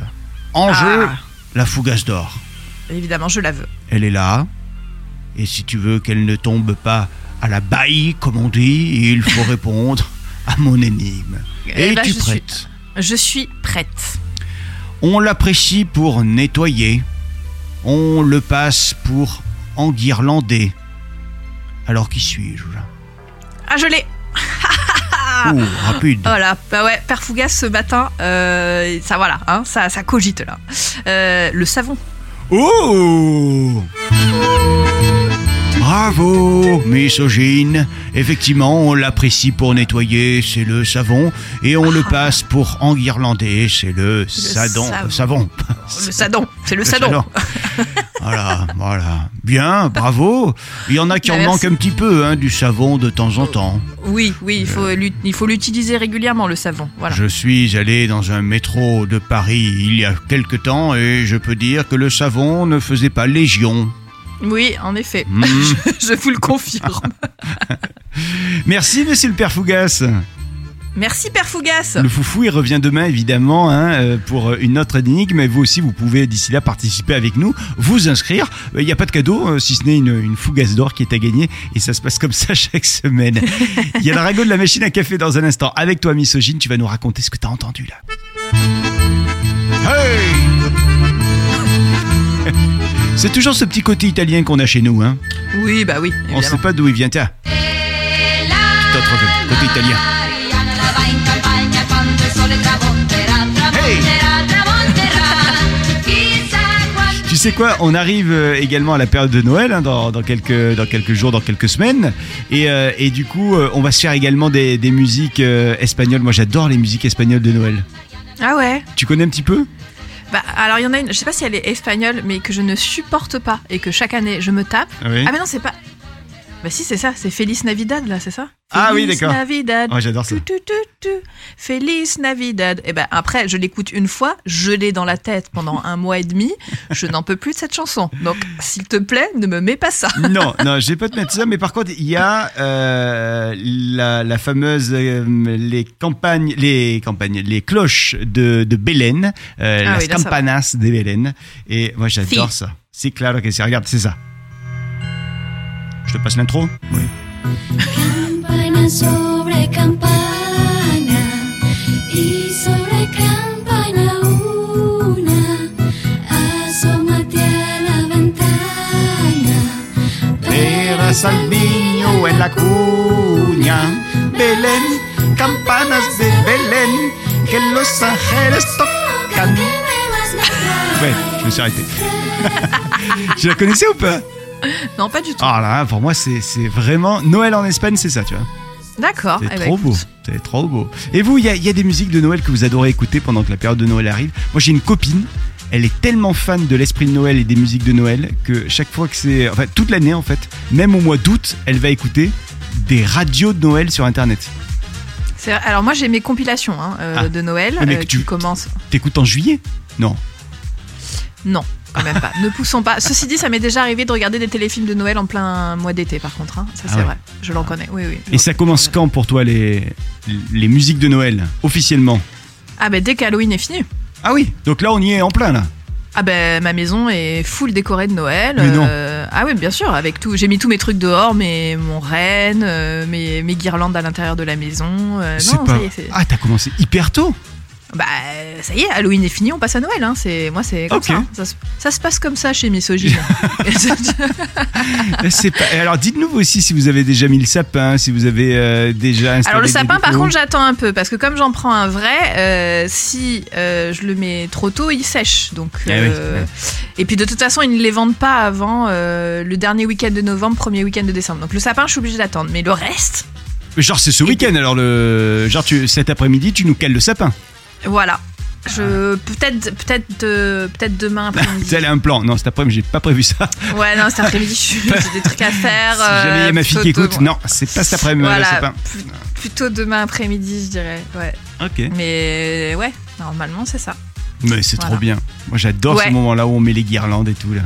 Speaker 2: En jeu,
Speaker 3: Ah.
Speaker 2: la Fougasse d'or.
Speaker 3: Évidemment, je la veux.
Speaker 2: Elle est là, et si tu veux qu'elle ne tombe pas à la baille, comme on dit, il faut (laughs) répondre à mon énigme.
Speaker 3: Eh ben,
Speaker 2: Es-tu
Speaker 3: je suis-
Speaker 2: prête?
Speaker 3: Je suis prête.
Speaker 2: On l'apprécie pour nettoyer. On le passe pour enguirlander. Alors qui suis-je
Speaker 3: Ah, je l'ai
Speaker 2: Oh, rapide. (laughs)
Speaker 3: Voilà, bah ouais, Père Fougas ce matin, euh, ça voilà, hein, ça, ça cogite là. Euh, le savon.
Speaker 2: Oh Bravo, misogyne. Effectivement, on l'apprécie pour nettoyer, c'est le savon. Et on le passe pour enguirlander, c'est le, sadon.
Speaker 3: savon.
Speaker 2: savon.
Speaker 3: Le sadon, c'est le
Speaker 2: Le
Speaker 3: sadon.
Speaker 2: sadon. Voilà, voilà. Bien, bravo. Il y en a qui
Speaker 3: Bah,
Speaker 2: en
Speaker 3: merci.
Speaker 2: manquent un petit peu, hein, du savon de temps en temps.
Speaker 3: Oui, oui, il faut, l'ut- il faut l'utiliser régulièrement le savon. Voilà.
Speaker 2: Je suis allé dans un métro de Paris il y a quelque temps et je peux dire que le savon ne faisait pas légion.
Speaker 3: Oui, en effet,
Speaker 2: Hmm. (laughs)
Speaker 3: je vous le confirme. (laughs)
Speaker 2: Merci, monsieur le père Fougas.
Speaker 3: Merci Père Fougas.
Speaker 2: Le foufou, il revient demain, évidemment, hein, euh, pour une autre énigme. Et vous aussi, vous pouvez d'ici là participer avec nous, vous inscrire. Euh, Il n'y a pas de cadeau, euh, si ce n'est une, une fougasse d'or qui est à gagner. Et ça se passe comme ça (laughs) chaque semaine. Il y a le ragot de la machine à café dans un instant. Avec toi, misogyne, tu vas nous raconter ce que tu as entendu là. Hey C'est toujours ce petit côté italien qu'on a chez nous, hein.
Speaker 3: Oui, bah oui,
Speaker 2: On sait
Speaker 3: évidemment.
Speaker 2: pas d'où il vient. Tiens, autre côté italien. Hey Tu sais quoi On arrive euh, également à la période de Noël hein, dans, dans quelques, dans quelques jours, dans quelques semaines. Et, euh, et du coup, euh, on va se faire également des, des musiques euh, espagnoles. Moi, j'adore les musiques espagnoles de Noël.
Speaker 3: Ah ouais?
Speaker 2: Tu connais un petit peu?
Speaker 3: Bah alors il y en a une, je sais pas si elle est espagnole, mais que je ne supporte pas et que chaque année je me tape.
Speaker 2: Oui.
Speaker 3: Ah mais non, c'est pas... Bah si, c'est ça, c'est Feliz Navidad là, c'est ça?
Speaker 2: Ah oui, d'accord.
Speaker 3: Navidad.
Speaker 2: Oh, j'adore ça.
Speaker 3: Tu, tu, tu, tu. Feliz Navidad. Et ben après, je l'écoute une fois, je l'ai dans la tête pendant un mois et demi. Je n'en peux plus de cette chanson. Donc, s'il te plaît, ne me mets pas ça. (laughs)
Speaker 2: Non, non, je vais pas te mettre ça, mais par contre, il y a euh, la, la fameuse euh, les campagnes, les campagnes, les cloches de, de Belén, euh,
Speaker 3: Ah
Speaker 2: las
Speaker 3: oui, là, ça va.
Speaker 2: campanas de Belén. Et moi, j'adore
Speaker 3: Si.
Speaker 2: ça. C'est clair que c'est. Regarde, c'est ça. Je te passe l'intro. Oui.
Speaker 1: Campana sobre campana y sobre campana una, asómate a la ventana.
Speaker 2: Verás al niño en la cuña, Belén, campanas de Belén, que los ángeles tocan. Ouais, je me suis arrêté. (laughs) Je la connaissais ou pas? (laughs)
Speaker 3: Non, pas du tout.
Speaker 2: Ah là, pour moi, c'est c'est vraiment Noël en Espagne, c'est ça, tu vois.
Speaker 3: D'accord.
Speaker 2: C'est
Speaker 3: Eh ben,
Speaker 2: trop beau. C'est trop beau. Et vous, il y, y a des musiques de Noël que vous adorez écouter pendant que la période de Noël arrive. Moi, j'ai une copine. Elle est tellement fan de l'esprit de Noël et des musiques de Noël que chaque fois que c'est, enfin toute l'année en fait, même au mois d'août, elle va écouter des radios de Noël sur Internet.
Speaker 3: Alors moi, j'ai mes compilations hein, euh,
Speaker 2: Ah.
Speaker 3: de Noël
Speaker 2: Mais
Speaker 3: euh,
Speaker 2: tu-
Speaker 3: qui commencent...
Speaker 2: T'écoutes en juillet? Non.
Speaker 3: Non, quand même pas. ne poussons pas. Ceci dit, ça m'est déjà arrivé de regarder des téléfilms de Noël en plein mois d'été, par contre. hein. Ça,
Speaker 2: Ah
Speaker 3: c'est
Speaker 2: ouais.
Speaker 3: vrai. Je l'en connais. Oui, oui.
Speaker 2: Et ça commence quand pour toi les les musiques de Noël officiellement?
Speaker 3: Ah ben dès qu'Halloween est fini.
Speaker 2: Ah oui. Donc là, on y est en plein là.
Speaker 3: Ah ben ma maison est full décorée de Noël.
Speaker 2: Mais non.
Speaker 3: Euh, ah oui, bien sûr, avec tout. J'ai mis tous mes trucs dehors, mes mon renne, euh, mes, mes guirlandes à l'intérieur de la maison. Euh,
Speaker 2: C'est
Speaker 3: non,
Speaker 2: pas.
Speaker 3: ça y est, c'est-
Speaker 2: Ah, t'as commencé hyper tôt?
Speaker 3: Bah ça y est, Halloween est fini, on passe à Noël. Hein. C'est moi, c'est comme ça, hein. ça. se- Ça se passe comme ça chez Misogyne. (laughs)
Speaker 2: Pas... Alors dites-nous aussi si vous avez déjà mis le sapin, si vous avez euh, déjà installé
Speaker 3: Alors le sapin, par contre, j'attends un peu parce que comme j'en prends un vrai, euh, si euh, je le mets trop tôt, il sèche. Donc
Speaker 2: oui, ouais.
Speaker 3: et puis de toute façon, ils ne les vendent pas avant le dernier week-end de novembre, premier week-end de décembre. Donc le sapin, je suis obligée d'attendre. Mais le reste,
Speaker 2: Genre c'est ce week-end alors le genre tu cet après-midi tu nous cales le sapin.
Speaker 3: Voilà. Je peut-être peut-être euh, peut-être demain (laughs) après-midi.
Speaker 2: C'est un plan. Non cet après-midi j'ai pas prévu ça.
Speaker 3: Ouais, non, cet après-midi, j'ai des trucs à (laughs) faire.
Speaker 2: si jamais il y a
Speaker 3: euh,
Speaker 2: ma fille qui écoute, non c'est pas cet après-midi
Speaker 3: Voilà, plus- plutôt demain après-midi, je dirais. Ouais.
Speaker 2: Ok.
Speaker 3: Mais ouais, normalement, c'est ça.
Speaker 2: Mais c'est trop bien. Moi j'adore
Speaker 3: Ouais.
Speaker 2: ce moment-là où on met les guirlandes et tout là.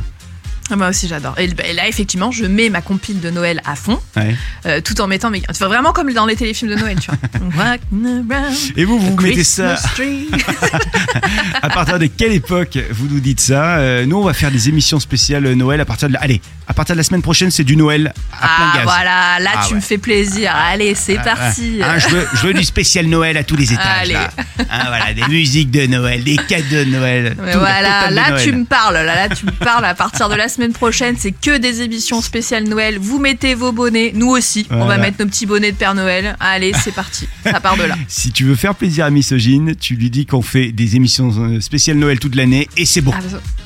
Speaker 3: Ah, Moi aussi, j'adore. Et, et là, effectivement, je mets ma compile de Noël à fond,
Speaker 2: Ouais.
Speaker 3: euh, tout en mettant mes. Tu vois, vraiment comme dans les téléfilms de Noël, tu vois. (laughs)
Speaker 2: Et vous vous mettez ça (laughs) à partir de quelle époque vous nous dites ça Euh, Nous on va faire des émissions spéciales Noël à partir de la... allez à partir de la semaine prochaine c'est du Noël à plein
Speaker 3: Ah,
Speaker 2: gaz.
Speaker 3: voilà, là,
Speaker 2: Ah
Speaker 3: tu
Speaker 2: ouais.
Speaker 3: me fais plaisir. Allez, c'est
Speaker 2: Ah,
Speaker 3: parti.
Speaker 2: ah, je, veux, je veux du spécial Noël à tous les étages.
Speaker 3: Allez.
Speaker 2: là. Ah, voilà, des musiques de Noël, des cadeaux de Noël.
Speaker 3: Mais
Speaker 2: tout, la
Speaker 3: voilà, là
Speaker 2: Noël.
Speaker 3: tu me parles, là, là tu me parles. À partir de la semaine prochaine, c'est que des émissions spéciales Noël. Vous mettez vos bonnets, nous aussi. On va mettre nos petits bonnets de Père Noël. Allez, c'est parti. (laughs) Ça part de là.
Speaker 2: Si tu veux faire plaisir à Misogyne, tu lui dis qu'on fait des émissions euh, spéciales Noël toute l'année et c'est bon.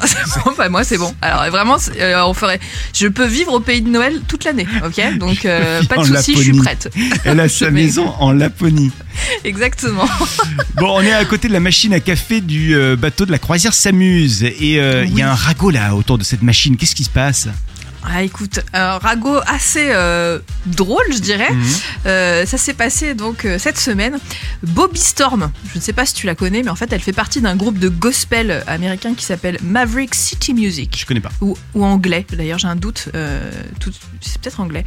Speaker 3: Ah, c'est bon, bah, moi c'est bon. Alors vraiment, euh, on ferait. Je peux vivre au pays de Noël toute l'année, ok? Donc euh, (laughs) pas de
Speaker 2: En
Speaker 3: soucis, je suis prête.
Speaker 2: Elle a (laughs) sa maison en Laponie. (laughs)
Speaker 3: Exactement. (laughs)
Speaker 2: Bon, on est à côté de la machine à café du euh, bateau de la croisière s'amuse et euh, il y a un ragot là autour de cette machine. Qu'est-ce qui se passe?
Speaker 3: Ah écoute, un ragot assez euh, drôle, je dirais.
Speaker 2: Mhm.
Speaker 3: Euh, ça s'est passé donc euh, cette semaine. Bobby Storm, je ne sais pas si tu la connais, mais en fait elle fait partie d'un groupe de gospel américain qui s'appelle Maverick City Music.
Speaker 2: Je connais pas.
Speaker 3: ou, ou anglais. D'ailleurs, j'ai un doute. euh, c'est peut-être anglais.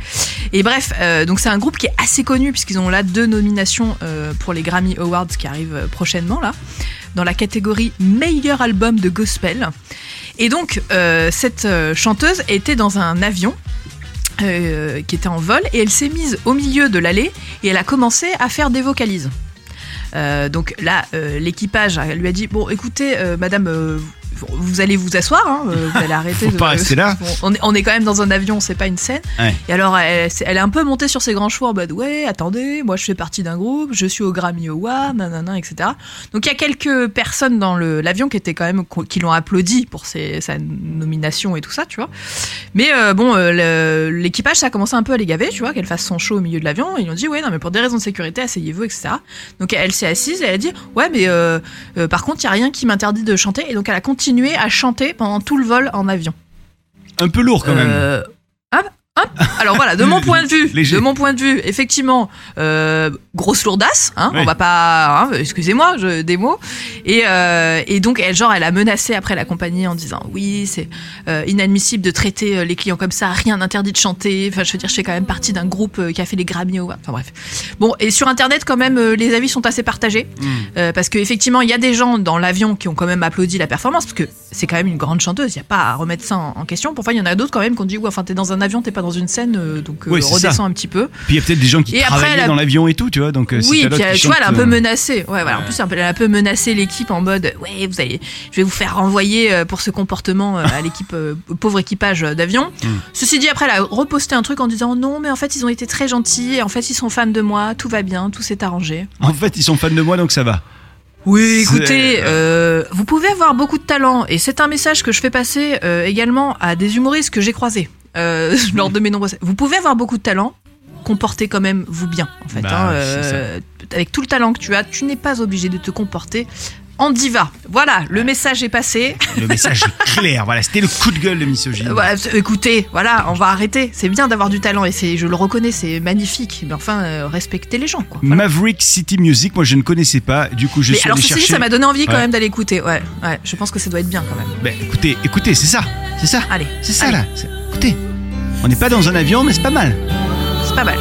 Speaker 3: Et bref, euh, donc c'est un groupe qui est assez connu puisqu'ils ont là deux nominations euh, pour les Grammy Awards qui arrivent euh, prochainement là, dans la catégorie meilleur album de gospel. Et donc euh, cette euh, chanteuse était dans un avion. euh, qui était en vol et elle s'est mise au milieu de l'allée et elle a commencé à faire des vocalises. Donc là, l'équipage lui a dit bon, écoutez, Madame, vous allez vous asseoir, hein, euh, vous allez arrêter.
Speaker 2: Faut
Speaker 3: de-
Speaker 2: pas rester là. (laughs)
Speaker 3: Bon, on, est, on est quand même dans un avion, c'est pas une scène.
Speaker 2: Ouais.
Speaker 3: Et alors, elle, est un peu montée sur ses grands chevaux en mode Ouais, attendez, moi je fais partie d'un groupe, je suis au Grammy Award, nanana, etc. Donc il y a quelques personnes dans l'avion qui étaient quand même qui l'ont applaudi pour ses- sa nomination et tout ça, tu vois. Mais euh, bon, euh, l'équipage, ça a commencé un peu à les gaver, tu vois, qu'elle fasse son show au milieu de l'avion. Ils ont dit Ouais, non, mais pour des raisons de sécurité, asseyez-vous, etc. Donc elle s'est assise et elle a dit Ouais, mais euh, par contre, il y a rien qui m'interdit de chanter. Et donc elle a continué à chanter pendant tout le vol en avion.
Speaker 2: Un peu lourd quand même.
Speaker 3: Alors voilà, de mon (laughs) point de vue,
Speaker 2: Léger.
Speaker 3: de mon point de vue, effectivement, euh, grosse lourdasse. Hein. On va pas, hein, excusez-moi, des mots. Et, euh, et donc, elle, genre, elle a menacé après la compagnie en disant oui, c'est euh, inadmissible de traiter les clients comme ça, rien n'interdit de chanter. Enfin, je veux dire, je fais quand même partie d'un groupe qui a fait les Grammy Awards. Enfin bref. Bon, et sur Internet, quand même, les avis sont assez partagés. Euh, parce qu'effectivement, il y a des gens dans l'avion qui ont quand même applaudi la performance, parce que c'est quand même une grande chanteuse, il n'y a pas à remettre ça en, en question. Parfois, il y en a d'autres quand même qui ont dit, ouais, enfin, t'es dans un avion, t'es pas dans une scène, euh, donc euh, redescends
Speaker 2: ça.
Speaker 3: un petit peu.
Speaker 2: Puis il y a peut-être des gens qui
Speaker 3: Et
Speaker 2: travaillaient
Speaker 3: a-
Speaker 2: dans l'avion et tout, tu vois. Donc, euh,
Speaker 3: oui, puis elle,
Speaker 2: qui
Speaker 3: tu vois, elle a un peu menacé. Ouais, voilà. En plus, elle a un peu menacé l'équipe en mode, ouais, vous allez, je vais vous faire renvoyer pour ce comportement à l'équipe, au pauvre équipage d'avion.
Speaker 2: Mm.
Speaker 3: Ceci dit, après, elle a reposté un truc en disant, non, mais en fait, ils ont été très gentils, et en fait, ils sont fans de moi, tout va bien, tout s'est arrangé.
Speaker 2: En fait, ils sont fans de moi, donc ça va.
Speaker 3: Oui, écoutez, euh, vous pouvez avoir beaucoup de talent et c'est un message que je fais passer euh, également à des humoristes que j'ai croisés euh, (laughs) lors de mes nombreuses. Vous pouvez avoir beaucoup de talent, comportez quand même vous bien en fait.
Speaker 2: Bah,
Speaker 3: hein, euh, avec tout le talent que tu as, tu n'es pas obligé de te comporter en diva. Voilà, le message est passé.
Speaker 2: Le message est clair. Voilà, c'était le coup de gueule de
Speaker 3: voilà, (laughs) écoutez, voilà, on va arrêter. C'est bien d'avoir du talent et c'est, je le reconnais, c'est magnifique. Mais enfin, euh, respectez les gens, quoi. Voilà.
Speaker 2: Maverick City Music, moi je ne connaissais pas. Du coup, je
Speaker 3: Mais
Speaker 2: suis
Speaker 3: alors,
Speaker 2: allé
Speaker 3: dit, ça m'a donné envie quand
Speaker 2: Ouais.
Speaker 3: même d'aller écouter. Ouais, ouais, je pense que ça doit être bien quand même.
Speaker 2: Ben, écoutez, écoutez, c'est ça, c'est ça,
Speaker 3: Allez,
Speaker 2: c'est ça
Speaker 3: allez.
Speaker 2: là. C'est- Écoutez, on n'est pas dans un avion, mais c'est pas mal.
Speaker 3: c'est pas mal.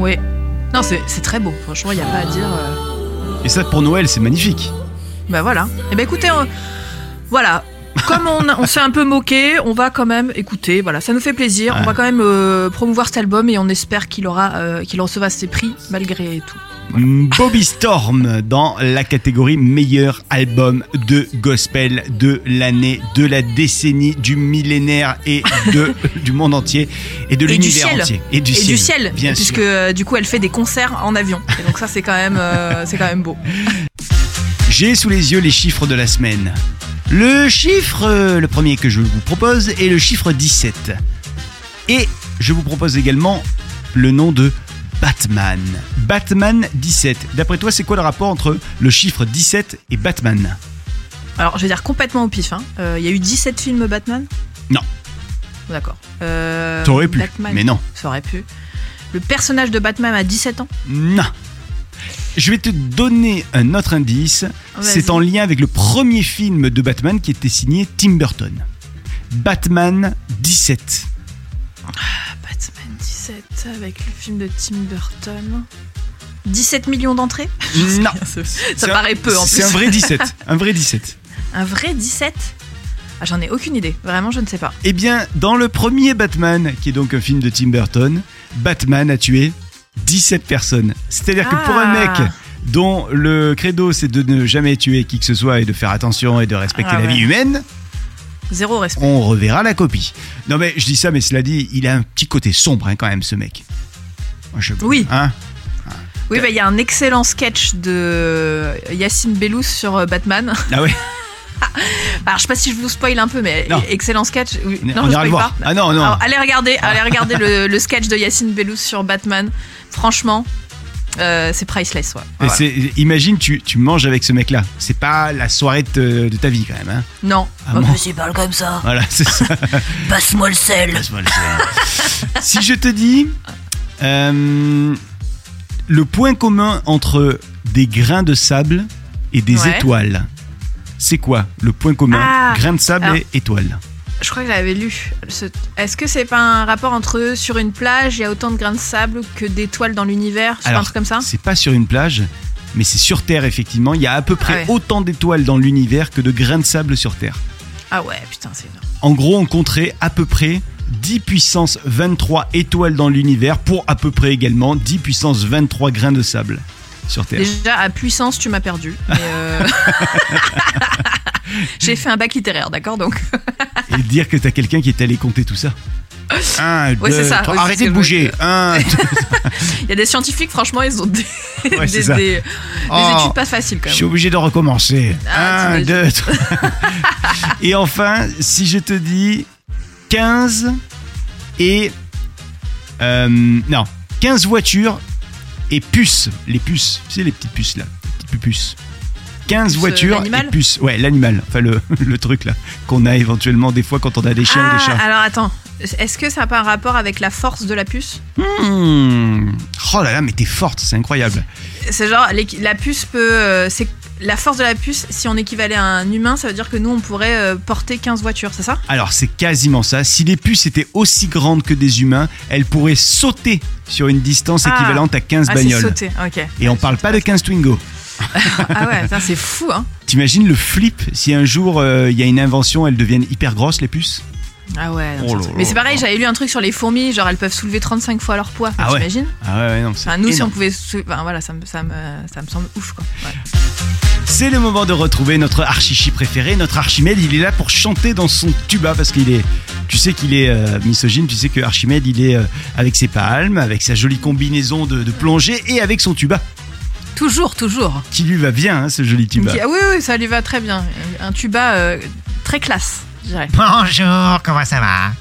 Speaker 3: Oui. Non, c'est très beau. Franchement, il n'y a pas à dire. euh.
Speaker 2: Et ça pour Noël, c'est magnifique.
Speaker 3: Bah voilà. Et ben écoutez, on- voilà. Comme on, on s'est un peu moqué, on va quand même écouter. Voilà, ça nous fait plaisir. On va quand même euh, promouvoir cet album et on espère qu'il aura, euh, qu'il recevra ses prix malgré tout.
Speaker 2: Bobby Storm dans la catégorie meilleur album de gospel de l'année, de la décennie, du millénaire et de, (laughs) du monde entier et de l'univers entier. Et du
Speaker 3: et
Speaker 2: ciel.
Speaker 3: du ciel,
Speaker 2: bien
Speaker 3: puisque
Speaker 2: sûr.
Speaker 3: euh, du coup, elle fait des concerts en avion. Et donc ça, c'est quand même, euh, c'est quand même beau. (laughs)
Speaker 2: J'ai sous les yeux les chiffres de la semaine. Le chiffre, le premier que je vous propose, est le chiffre 17. Et je vous propose également le nom de Batman. Batman 17. D'après toi, c'est quoi le rapport entre le chiffre 17 et Batman?
Speaker 3: Alors, je vais dire complètement au pif. hein. Euh, Il y a eu 17 films Batman?
Speaker 2: Non.
Speaker 3: D'accord. Euh,
Speaker 2: T'aurais pu,
Speaker 3: Batman,
Speaker 2: mais non.
Speaker 3: Ça aurait pu. Le personnage de Batman a 17 ans?
Speaker 2: Non. Je vais te donner un autre indice. C'est en lien avec le premier film de Batman qui était signé Tim Burton. Batman 17.
Speaker 3: Batman 17 avec le film de Tim Burton. 17 millions d'entrées (laughs)
Speaker 2: Non.
Speaker 3: Ça
Speaker 2: un-
Speaker 3: paraît peu en plus.
Speaker 2: C'est un vrai (laughs) 17. Un vrai 17.
Speaker 3: Un vrai 17 ah, J'en ai aucune idée. Vraiment, je ne sais pas.
Speaker 2: Eh bien, dans le premier Batman, qui est donc un film de Tim Burton, Batman a tué 17 personnes. C'est-à-dire que pour un
Speaker 3: Ah.
Speaker 2: mec dont le credo c'est de ne jamais tuer qui que ce soit et de faire attention et de respecter
Speaker 3: Ah
Speaker 2: la
Speaker 3: ouais.
Speaker 2: vie humaine,
Speaker 3: Zéro respect.
Speaker 2: on reverra la copie. Non mais je dis ça, mais cela dit, il a un petit côté sombre hein, quand même ce mec. Moi, je-
Speaker 3: Oui.
Speaker 2: Hein
Speaker 3: Oui, bah, il y a un excellent sketch de Yacine Bellous sur euh, Batman.
Speaker 2: ah ouais (laughs)
Speaker 3: Alors, je sais pas si je vous spoil un peu, mais
Speaker 2: Non.
Speaker 3: excellent sketch. Oui.
Speaker 2: On
Speaker 3: Non,
Speaker 2: ira
Speaker 3: je spoil pas.
Speaker 2: Ah non, non.
Speaker 3: Alors, allez regarder, allez regarder le, le sketch de Yacine Bellous sur Batman. Franchement, euh, c'est priceless. Ouais.
Speaker 2: Et
Speaker 3: Voilà.
Speaker 2: c'est- imagine, tu, tu manges avec ce mec-là. C'est pas la soirée de, de ta vie quand même. Hein
Speaker 3: Non.
Speaker 2: Ah
Speaker 3: Oh, mais s'il parle comme ça,
Speaker 2: voilà, c'est ça. (laughs)
Speaker 3: passe-moi le sel.
Speaker 2: Laisse-moi le faire. si je te dis euh, le point commun entre des grains de sable et des
Speaker 3: Ouais.
Speaker 2: étoiles, c'est quoi le point commun?
Speaker 3: Ah.
Speaker 2: Grains de sable
Speaker 3: Alors.
Speaker 2: et étoiles.
Speaker 3: Je crois que j'avais lu. ce- Est-ce que c'est pas un rapport entre sur une plage, il y a autant de grains de sable que d'étoiles dans l'univers C'est pas un
Speaker 2: Alors,
Speaker 3: truc comme ça
Speaker 2: C'est pas sur une plage, mais c'est sur Terre effectivement. Il y a à peu près
Speaker 3: Ah ouais.
Speaker 2: autant d'étoiles dans l'univers que de grains de sable sur Terre.
Speaker 3: Ah ouais, putain, c'est énorme.
Speaker 2: En gros, on compterait à peu près 10 puissance 23 étoiles dans l'univers pour à peu près également 10 puissance 23 grains de sable sur Terre.
Speaker 3: Déjà, à puissance, tu m'as perdu. mais, euh, (laughs) (laughs) (laughs) J'ai fait un bac littéraire, d'accord Donc,
Speaker 2: Et dire que t'as quelqu'un qui est allé compter tout ça. (laughs) Un,
Speaker 3: Ouais,
Speaker 2: deux,
Speaker 3: c'est ça. c'est
Speaker 2: Arrêtez de
Speaker 3: que
Speaker 2: bouger. (laughs) Un, deux.
Speaker 3: il y a des scientifiques, franchement, ils ont des,
Speaker 2: Ouais, c'est
Speaker 3: des- des- des
Speaker 2: Oh,
Speaker 3: études pas faciles quand
Speaker 2: Je suis
Speaker 3: même.
Speaker 2: obligé de recommencer.
Speaker 3: Ah,
Speaker 2: Un, deux, trois. Et enfin, si je te dis 15 et... euh, non, 15 voitures et puces. Les puces. Tu sais, les petites puces là. Les petites puces. 15
Speaker 3: Puces, euh,
Speaker 2: voitures
Speaker 3: l'animal
Speaker 2: et puces. Ouais, l'animal. Enfin, le, (laughs) le truc là. Qu'on a éventuellement des fois quand on a des chiens ou des
Speaker 3: Ah,
Speaker 2: chats.
Speaker 3: alors attends. Est-ce que ça n'a pas un rapport avec la force de la puce?
Speaker 2: Hmm. Oh là là, mais t'es forte, c'est incroyable.
Speaker 3: C'est genre, la puce peut. euh, c'est la force de la puce, si on équivalait à un humain, ça veut dire que nous, on pourrait euh, porter 15 voitures, c'est ça?
Speaker 2: Alors c'est quasiment ça. Si les puces étaient aussi grandes que des humains, elles pourraient sauter sur une distance
Speaker 3: Ah.
Speaker 2: équivalente à 15
Speaker 3: Ah,
Speaker 2: bagnoles.
Speaker 3: sauté, ok.
Speaker 2: Et on parle pas de 15 Twingo. (laughs)
Speaker 3: Ah ouais, c'est fou, hein.
Speaker 2: T'imagines le flip si un jour euh, il y a une invention, elles deviennent hyper grosses les puces?
Speaker 3: Ah ouais. non,
Speaker 2: Oh là
Speaker 3: Mais c'est pareil, j'avais lu un truc sur les fourmis, genre elles peuvent soulever 35 fois leur poids.
Speaker 2: Ah ouais.
Speaker 3: T'imagines?
Speaker 2: Ah ouais, ouais, non, c'est
Speaker 3: Enfin, nous, si on pouvait. sou- Enfin, voilà, ça me, ça, me, ça me semble ouf, quoi.
Speaker 2: C'est le moment de retrouver notre archichi préféré, notre Archimède. Il est là pour chanter dans son tuba parce qu'il est. Tu sais qu'il est euh, misogyne, tu sais que Archimède il est euh, avec ses palmes, avec sa jolie combinaison de, de plongée et avec son tuba
Speaker 3: Toujours, toujours.
Speaker 2: qui lui va bien, hein, ce joli tuba.
Speaker 3: Ah oui, oui, ça lui va très bien. Un tuba euh, très classe, je dirais.
Speaker 4: Bonjour, comment ça va?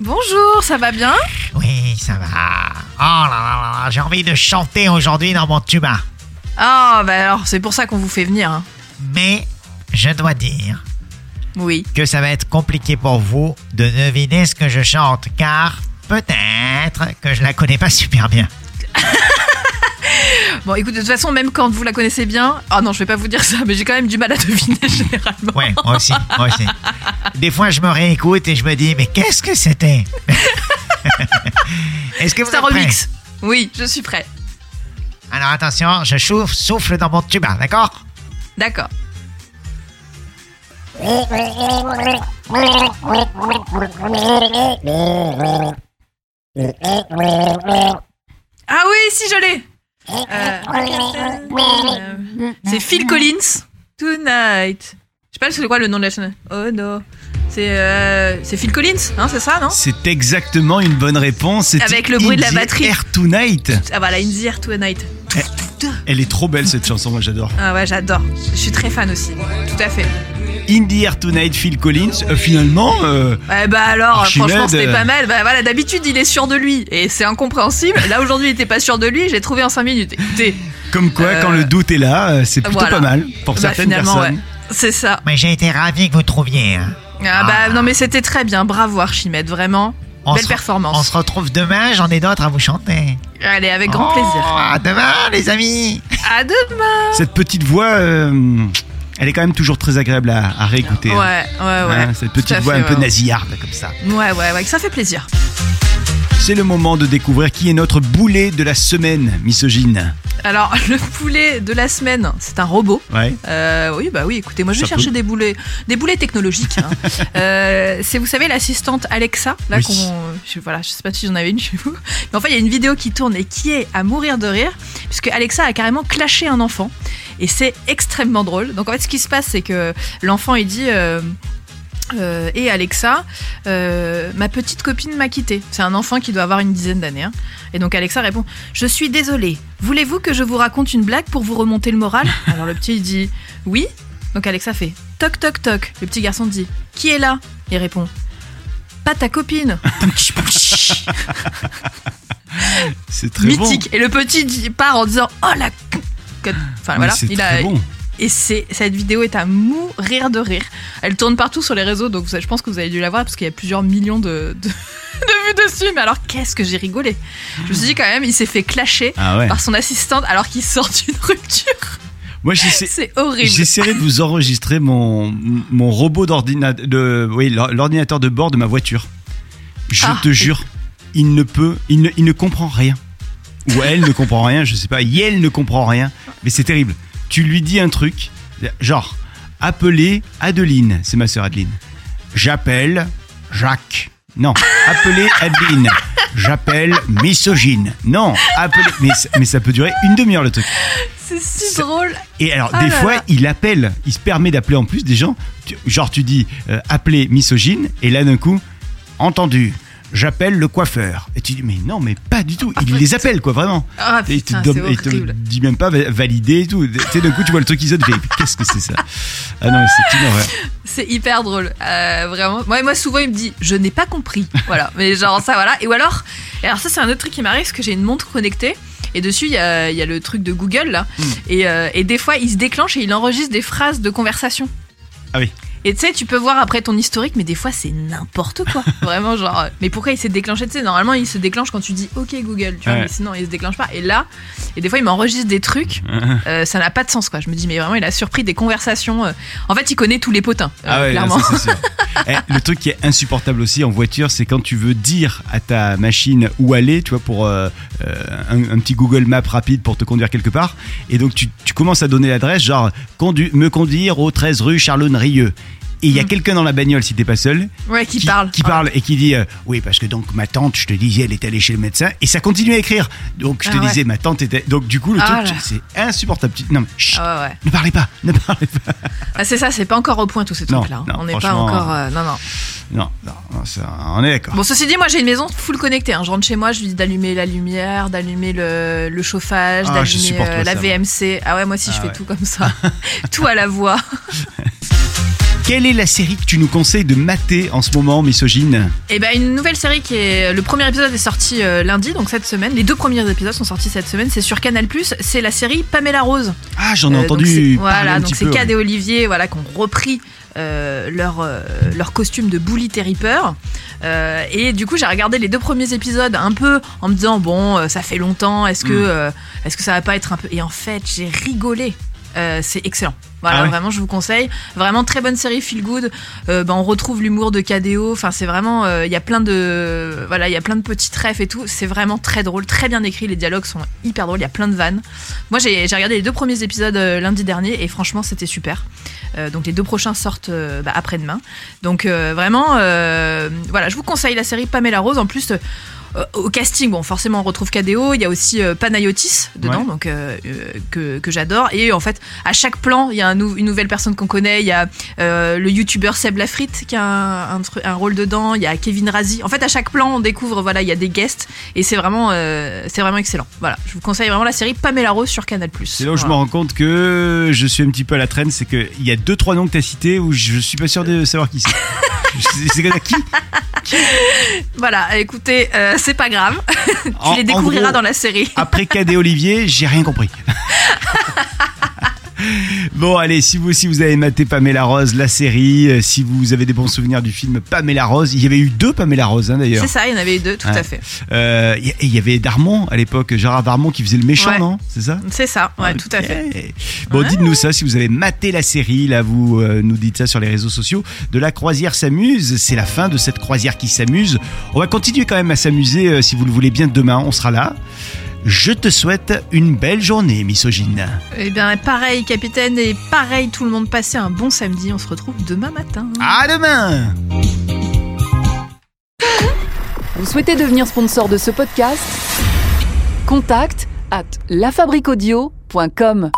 Speaker 3: Bonjour, ça va bien?
Speaker 4: Oui, ça va. Oh là là là, j'ai envie de chanter aujourd'hui dans mon tuba.
Speaker 3: Ah, bah alors, c'est pour ça qu'on vous fait venir. hein.
Speaker 4: Mais je dois dire
Speaker 3: Oui.
Speaker 4: que ça va être compliqué pour vous de deviner ce que je chante, car peut-être que je la connais pas super bien.
Speaker 3: Bon, écoute, de toute façon, même quand vous la connaissez bien. Ah non, je vais pas vous dire ça, mais j'ai quand même du mal à (laughs) deviner généralement.
Speaker 4: Ouais, moi aussi, moi aussi. Des fois, je me réécoute et je me dis, mais qu'est-ce que c'était? (laughs) Est-ce que vous
Speaker 3: un
Speaker 4: êtes
Speaker 3: remix. Oui, je suis prêt.
Speaker 4: Alors attention, je souffle, souffle dans mon tuba, d'accord?
Speaker 3: D'accord. Ah oui, si je l'ai. Euh, c'est Phil Collins. Tonight. Je sais pas c'est quoi le nom de la chaîne? Oh non. C'est euh, c'est Phil Collins, hein, c'est ça, non?
Speaker 2: C'est exactement une bonne réponse.
Speaker 3: Avec le bruit de la
Speaker 2: In the
Speaker 3: batterie.
Speaker 2: Air Tonight.
Speaker 3: Ah voilà, In the Air Tonight.
Speaker 2: Elle est trop belle cette chanson, moi j'adore.
Speaker 3: Ah ouais, j'adore. Je suis très fan aussi. Tout à fait.
Speaker 2: In the Air Tonight, Phil Collins. Euh, finalement, euh,
Speaker 3: Ouais, bah alors,
Speaker 2: Archimède,
Speaker 3: franchement, c'était
Speaker 2: euh.
Speaker 3: pas mal. Bah voilà, d'habitude, il est sûr de lui. Et c'est incompréhensible. Là, aujourd'hui, il était pas sûr de lui. J'ai trouvé en 5 minutes. Écoutez,
Speaker 2: comme quoi,
Speaker 3: Euh,
Speaker 2: quand le doute est là, euh, c'est plutôt
Speaker 3: voilà.
Speaker 2: pas mal pour
Speaker 3: bah,
Speaker 2: certaines
Speaker 3: finalement,
Speaker 2: personnes.
Speaker 3: ouais. C'est ça.
Speaker 4: Mais j'ai été ravi que vous trouviez. hein.
Speaker 3: Ah, bah
Speaker 4: Ah.
Speaker 3: non, mais c'était très bien. Bravo, Archimède. Vraiment.
Speaker 4: On
Speaker 3: Belle performance.
Speaker 4: On se retrouve demain, j'en ai d'autres à vous chanter.
Speaker 3: Allez, avec grand
Speaker 4: Oh,
Speaker 3: plaisir.
Speaker 4: À demain, les amis.
Speaker 3: À demain.
Speaker 2: Cette petite voix, euh, elle est quand même toujours très agréable à, à réécouter.
Speaker 3: Ouais,
Speaker 2: hein.
Speaker 3: ouais, ouais.
Speaker 2: Hein, cette petite voix
Speaker 3: fait,
Speaker 2: un peu
Speaker 3: ouais.
Speaker 2: nasillarde comme ça.
Speaker 3: Ouais, ouais, ouais, que ça fait plaisir.
Speaker 2: C'est le moment de découvrir qui est notre boulet de la semaine, misogyne.
Speaker 3: Alors, (laughs) le poulet de la semaine, c'est un robot.
Speaker 2: Ouais.
Speaker 3: Euh, oui, bah oui, écoutez, moi je vais
Speaker 2: Ça
Speaker 3: chercher
Speaker 2: peut.
Speaker 3: des boulets, des boulets technologiques. hein. (laughs) Euh, c'est, vous savez, l'assistante Alexa, là
Speaker 2: Oui.
Speaker 3: qu'on, je, voilà, je sais pas si j'en avais une chez vous, mais enfin il y a une vidéo qui tourne et qui est à mourir de rire, puisque Alexa a carrément clashé un enfant, et c'est extrêmement drôle. Donc en fait, ce qui se passe, c'est que l'enfant il dit. Euh, euh, et Alexa, euh, ma petite copine m'a quitté. C'est un enfant qui doit avoir une dizaine d'années. hein. Et donc Alexa répond Je suis désolée. Voulez-vous que je vous raconte une blague pour vous remonter le moral? Alors le petit il dit Oui. Donc Alexa fait Toc toc toc. Le petit garçon dit Qui est là? Il répond Pas ta copine. (laughs)
Speaker 2: C'est très bon.
Speaker 3: Mythique. Et le petit part en disant Oh la. Enfin voilà.
Speaker 2: c'est
Speaker 3: Il a,
Speaker 2: bon.
Speaker 3: Et c'est cette vidéo est à mourir de rire. Elle tourne partout sur les réseaux, donc je pense que vous avez dû la voir parce qu'il y a plusieurs millions de, de, (laughs) de vues dessus. Mais alors qu'est-ce que j'ai rigolé Je me suis dit quand même, il s'est fait clasher
Speaker 2: Ah ouais.
Speaker 3: par son assistante alors qu'il sort d'une rupture.
Speaker 2: Moi, j'essaie.
Speaker 3: C'est horrible.
Speaker 2: J'essaierai de vous enregistrer mon, mon robot d'ordinateur, de, oui, l'or- l'ordinateur de bord de ma voiture. Je
Speaker 3: Ah.
Speaker 2: te jure, il ne peut, il ne, il ne comprend rien. Ou elle ne comprend rien, je sais pas. Elle ne comprend rien, mais c'est terrible. Tu lui dis un truc, genre, appelez Adeline, c'est ma sœur Adeline. J'appelle Jacques. Non, appelez Adeline. J'appelle misogyne. Non, appelez. Mais, ça- mais ça peut durer une demi-heure le truc.
Speaker 3: C'est si drôle.
Speaker 2: Et alors,
Speaker 3: Ah
Speaker 2: des
Speaker 3: là
Speaker 2: fois,
Speaker 3: là.
Speaker 2: il appelle, il se permet d'appeler en plus des gens. Tu- genre, tu dis euh, appelez misogyne, et là d'un coup, entendu. J'appelle le coiffeur. Et tu dis, mais non, mais pas du tout. Il les appelle, quoi, vraiment.
Speaker 3: Ah
Speaker 2: Et il te, donne- il te dit même pas va- valider et tout. Tu sais, d'un coup, tu vois le truc qui sonne, tu fais, qu'est-ce que c'est ça Ah non, c'est une horreur. (laughs)
Speaker 3: C'est hyper drôle, Euh, vraiment. Moi, moi, souvent, il me dit, je n'ai pas compris. Voilà, mais genre ça, voilà. Et ou alors, et alors ça, c'est un autre truc qui m'arrive, parce que j'ai une montre connectée. Et dessus, il y a, il y a le truc de Google, là.
Speaker 2: Hmm.
Speaker 3: Et, euh, et des fois, il se déclenche et il enregistre des phrases de conversation.
Speaker 2: Ah oui.
Speaker 3: Et tu sais, tu peux voir après ton historique, mais des fois, c'est n'importe quoi. (laughs) Vraiment, genre. euh, Mais pourquoi il s'est déclenché Tu sais, normalement, il se déclenche quand tu dis OK Google, tu vois,
Speaker 2: Ouais.
Speaker 3: mais sinon, il se déclenche pas. Et là, et des fois, il m'enregistre des trucs, (laughs) euh, ça n'a pas de sens, quoi. Je me dis, mais vraiment, il a surpris des conversations. euh, En fait, il connaît tous les potins, euh,
Speaker 2: Ah ouais,
Speaker 3: clairement.
Speaker 2: ça, c'est sûr. (laughs) Eh, le truc qui est insupportable aussi en voiture, c'est quand tu veux dire à ta machine où aller, tu vois, pour euh, un, un petit Google Map rapide pour te conduire quelque part. Et donc, tu, tu commences à donner l'adresse, genre, condu- me conduire au 13 rue Charlone-Rieux. Et il y a
Speaker 3: Mm.
Speaker 2: quelqu'un dans la bagnole, si t'es pas seul,
Speaker 3: Ouais, qui, parle.
Speaker 2: qui parle et qui dit euh, oui parce que donc ma tante, je te disais, elle est allée chez le médecin et ça continue à écrire. Donc je te
Speaker 3: Ah ouais.
Speaker 2: disais, ma tante était. Donc du coup le
Speaker 3: Ah
Speaker 2: truc,
Speaker 3: là.
Speaker 2: c'est insupportable. Non mais chut,
Speaker 3: Ah ouais, ouais.
Speaker 2: ne parlez pas, ne parlez pas.
Speaker 3: Ah, c'est ça, c'est pas encore au point tous ces
Speaker 2: Non,
Speaker 3: trucs-là. hein.
Speaker 2: non,
Speaker 3: On n'est pas
Speaker 2: franchement,
Speaker 3: encore. euh, non, non.
Speaker 2: Non, non, non, ça, on est d'accord.
Speaker 3: Bon, ceci dit, moi j'ai une maison full connectée. hein. Je rentre chez moi, je lui dis d'allumer la lumière, d'allumer le, le chauffage,
Speaker 2: Ah, je
Speaker 3: d'allumer
Speaker 2: supporte
Speaker 3: euh,
Speaker 2: pas
Speaker 3: la
Speaker 2: ça, moi.
Speaker 3: VMC. Ah ouais, moi aussi
Speaker 2: Ah
Speaker 3: je fais
Speaker 2: ouais.
Speaker 3: tout comme ça. (laughs) tout à la voix. (laughs)
Speaker 2: Quelle est la série que tu nous conseilles de mater en ce moment, misogyne
Speaker 3: Et ben une nouvelle série qui est. Le premier épisode est sorti euh, lundi, donc cette semaine. Les deux premiers épisodes sont sortis cette semaine. C'est sur Canal C'est la série Pamela Rose.
Speaker 2: Ah, j'en ai
Speaker 3: Euh, donc
Speaker 2: entendu.
Speaker 3: Voilà,
Speaker 2: un
Speaker 3: donc c'est Cad
Speaker 2: ouais.
Speaker 3: et Olivier voilà, qui ont repris euh, leur, euh, leur costume de Bully Terriper. Euh, et du coup, j'ai regardé les deux premiers épisodes un peu en me disant bon, ça fait longtemps, est-ce que,
Speaker 2: Mm.
Speaker 3: euh, est-ce que ça va pas être un peu. Et en fait, j'ai rigolé. C'est excellent. Voilà,
Speaker 2: Ah ouais
Speaker 3: vraiment, je vous conseille. Vraiment très bonne série, feel good. Euh, ben, on retrouve l'humour de KDO. Enfin, c'est vraiment, euh, il y a plein de, voilà, il y a plein de petites refs et tout. C'est vraiment très drôle, très bien écrit. Les dialogues sont hyper drôles. Il y a plein de vannes. Moi, j'ai regardé les deux premiers épisodes euh, lundi dernier et franchement, c'était super. Euh, donc les deux prochains sortent euh, bah, après-demain. Donc euh, vraiment, euh, voilà, je vous conseille la série Pamela Rose. En plus. Euh, au casting, bon, forcément, on retrouve KDO. Il y a aussi euh, Panayotis dedans,
Speaker 2: Ouais.
Speaker 3: donc euh, que, que j'adore. Et en fait, à chaque plan, il y a un nou- une nouvelle personne qu'on connaît. Il y a le youtubeur Seb Lafrite qui a un, un, tru- un rôle dedans. Il y a Kevin Razi. En fait, à chaque plan, on découvre, voilà, il y a des guests et c'est vraiment, c'est vraiment excellent. Voilà, je vous conseille vraiment la série Pamela Rose sur Canal+.
Speaker 2: C'est là où je me rends compte que je suis un petit peu à la traîne, c'est qu'il y a deux trois noms que tu as cités où je suis pas sûr de savoir qui c'est. (laughs) C'est- c'est qui?
Speaker 3: Voilà, écoutez, euh, c'est pas grave. (laughs) tu
Speaker 2: En-
Speaker 3: les découvriras
Speaker 2: gros,
Speaker 3: dans la série.
Speaker 2: Après Cad et Olivier, j'ai rien compris. (laughs) (laughs) Bon, allez, si vous aussi vous avez maté Pamela Rose, la série, euh, si vous avez des bons souvenirs du film Pamela Rose, il y avait eu deux Pamela Rose hein, d'ailleurs.
Speaker 3: C'est ça, il y en avait eu deux, tout
Speaker 2: Ouais.
Speaker 3: à fait.
Speaker 2: Euh, et il y avait Darmon à l'époque, Gérard Darmon qui faisait le méchant,
Speaker 3: Ouais.
Speaker 2: non? C'est ça?
Speaker 3: C'est ça, ouais, tout à fait.
Speaker 2: Bon,
Speaker 3: Ouais.
Speaker 2: dites-nous ça si vous avez maté la série. Là, vous euh, nous dites ça sur les réseaux sociaux. De la croisière s'amuse. C'est la fin de cette croisière qui s'amuse. On va continuer quand même à s'amuser euh, si vous le voulez bien demain. On sera là. Je te souhaite une belle journée, misogyne.
Speaker 3: Eh bien, pareil, capitaine, et pareil, tout le monde, passez un bon samedi. On se retrouve demain matin.
Speaker 2: À demain
Speaker 5: Vous souhaitez devenir sponsor de ce podcast? Contact à lafabriquaudio.com.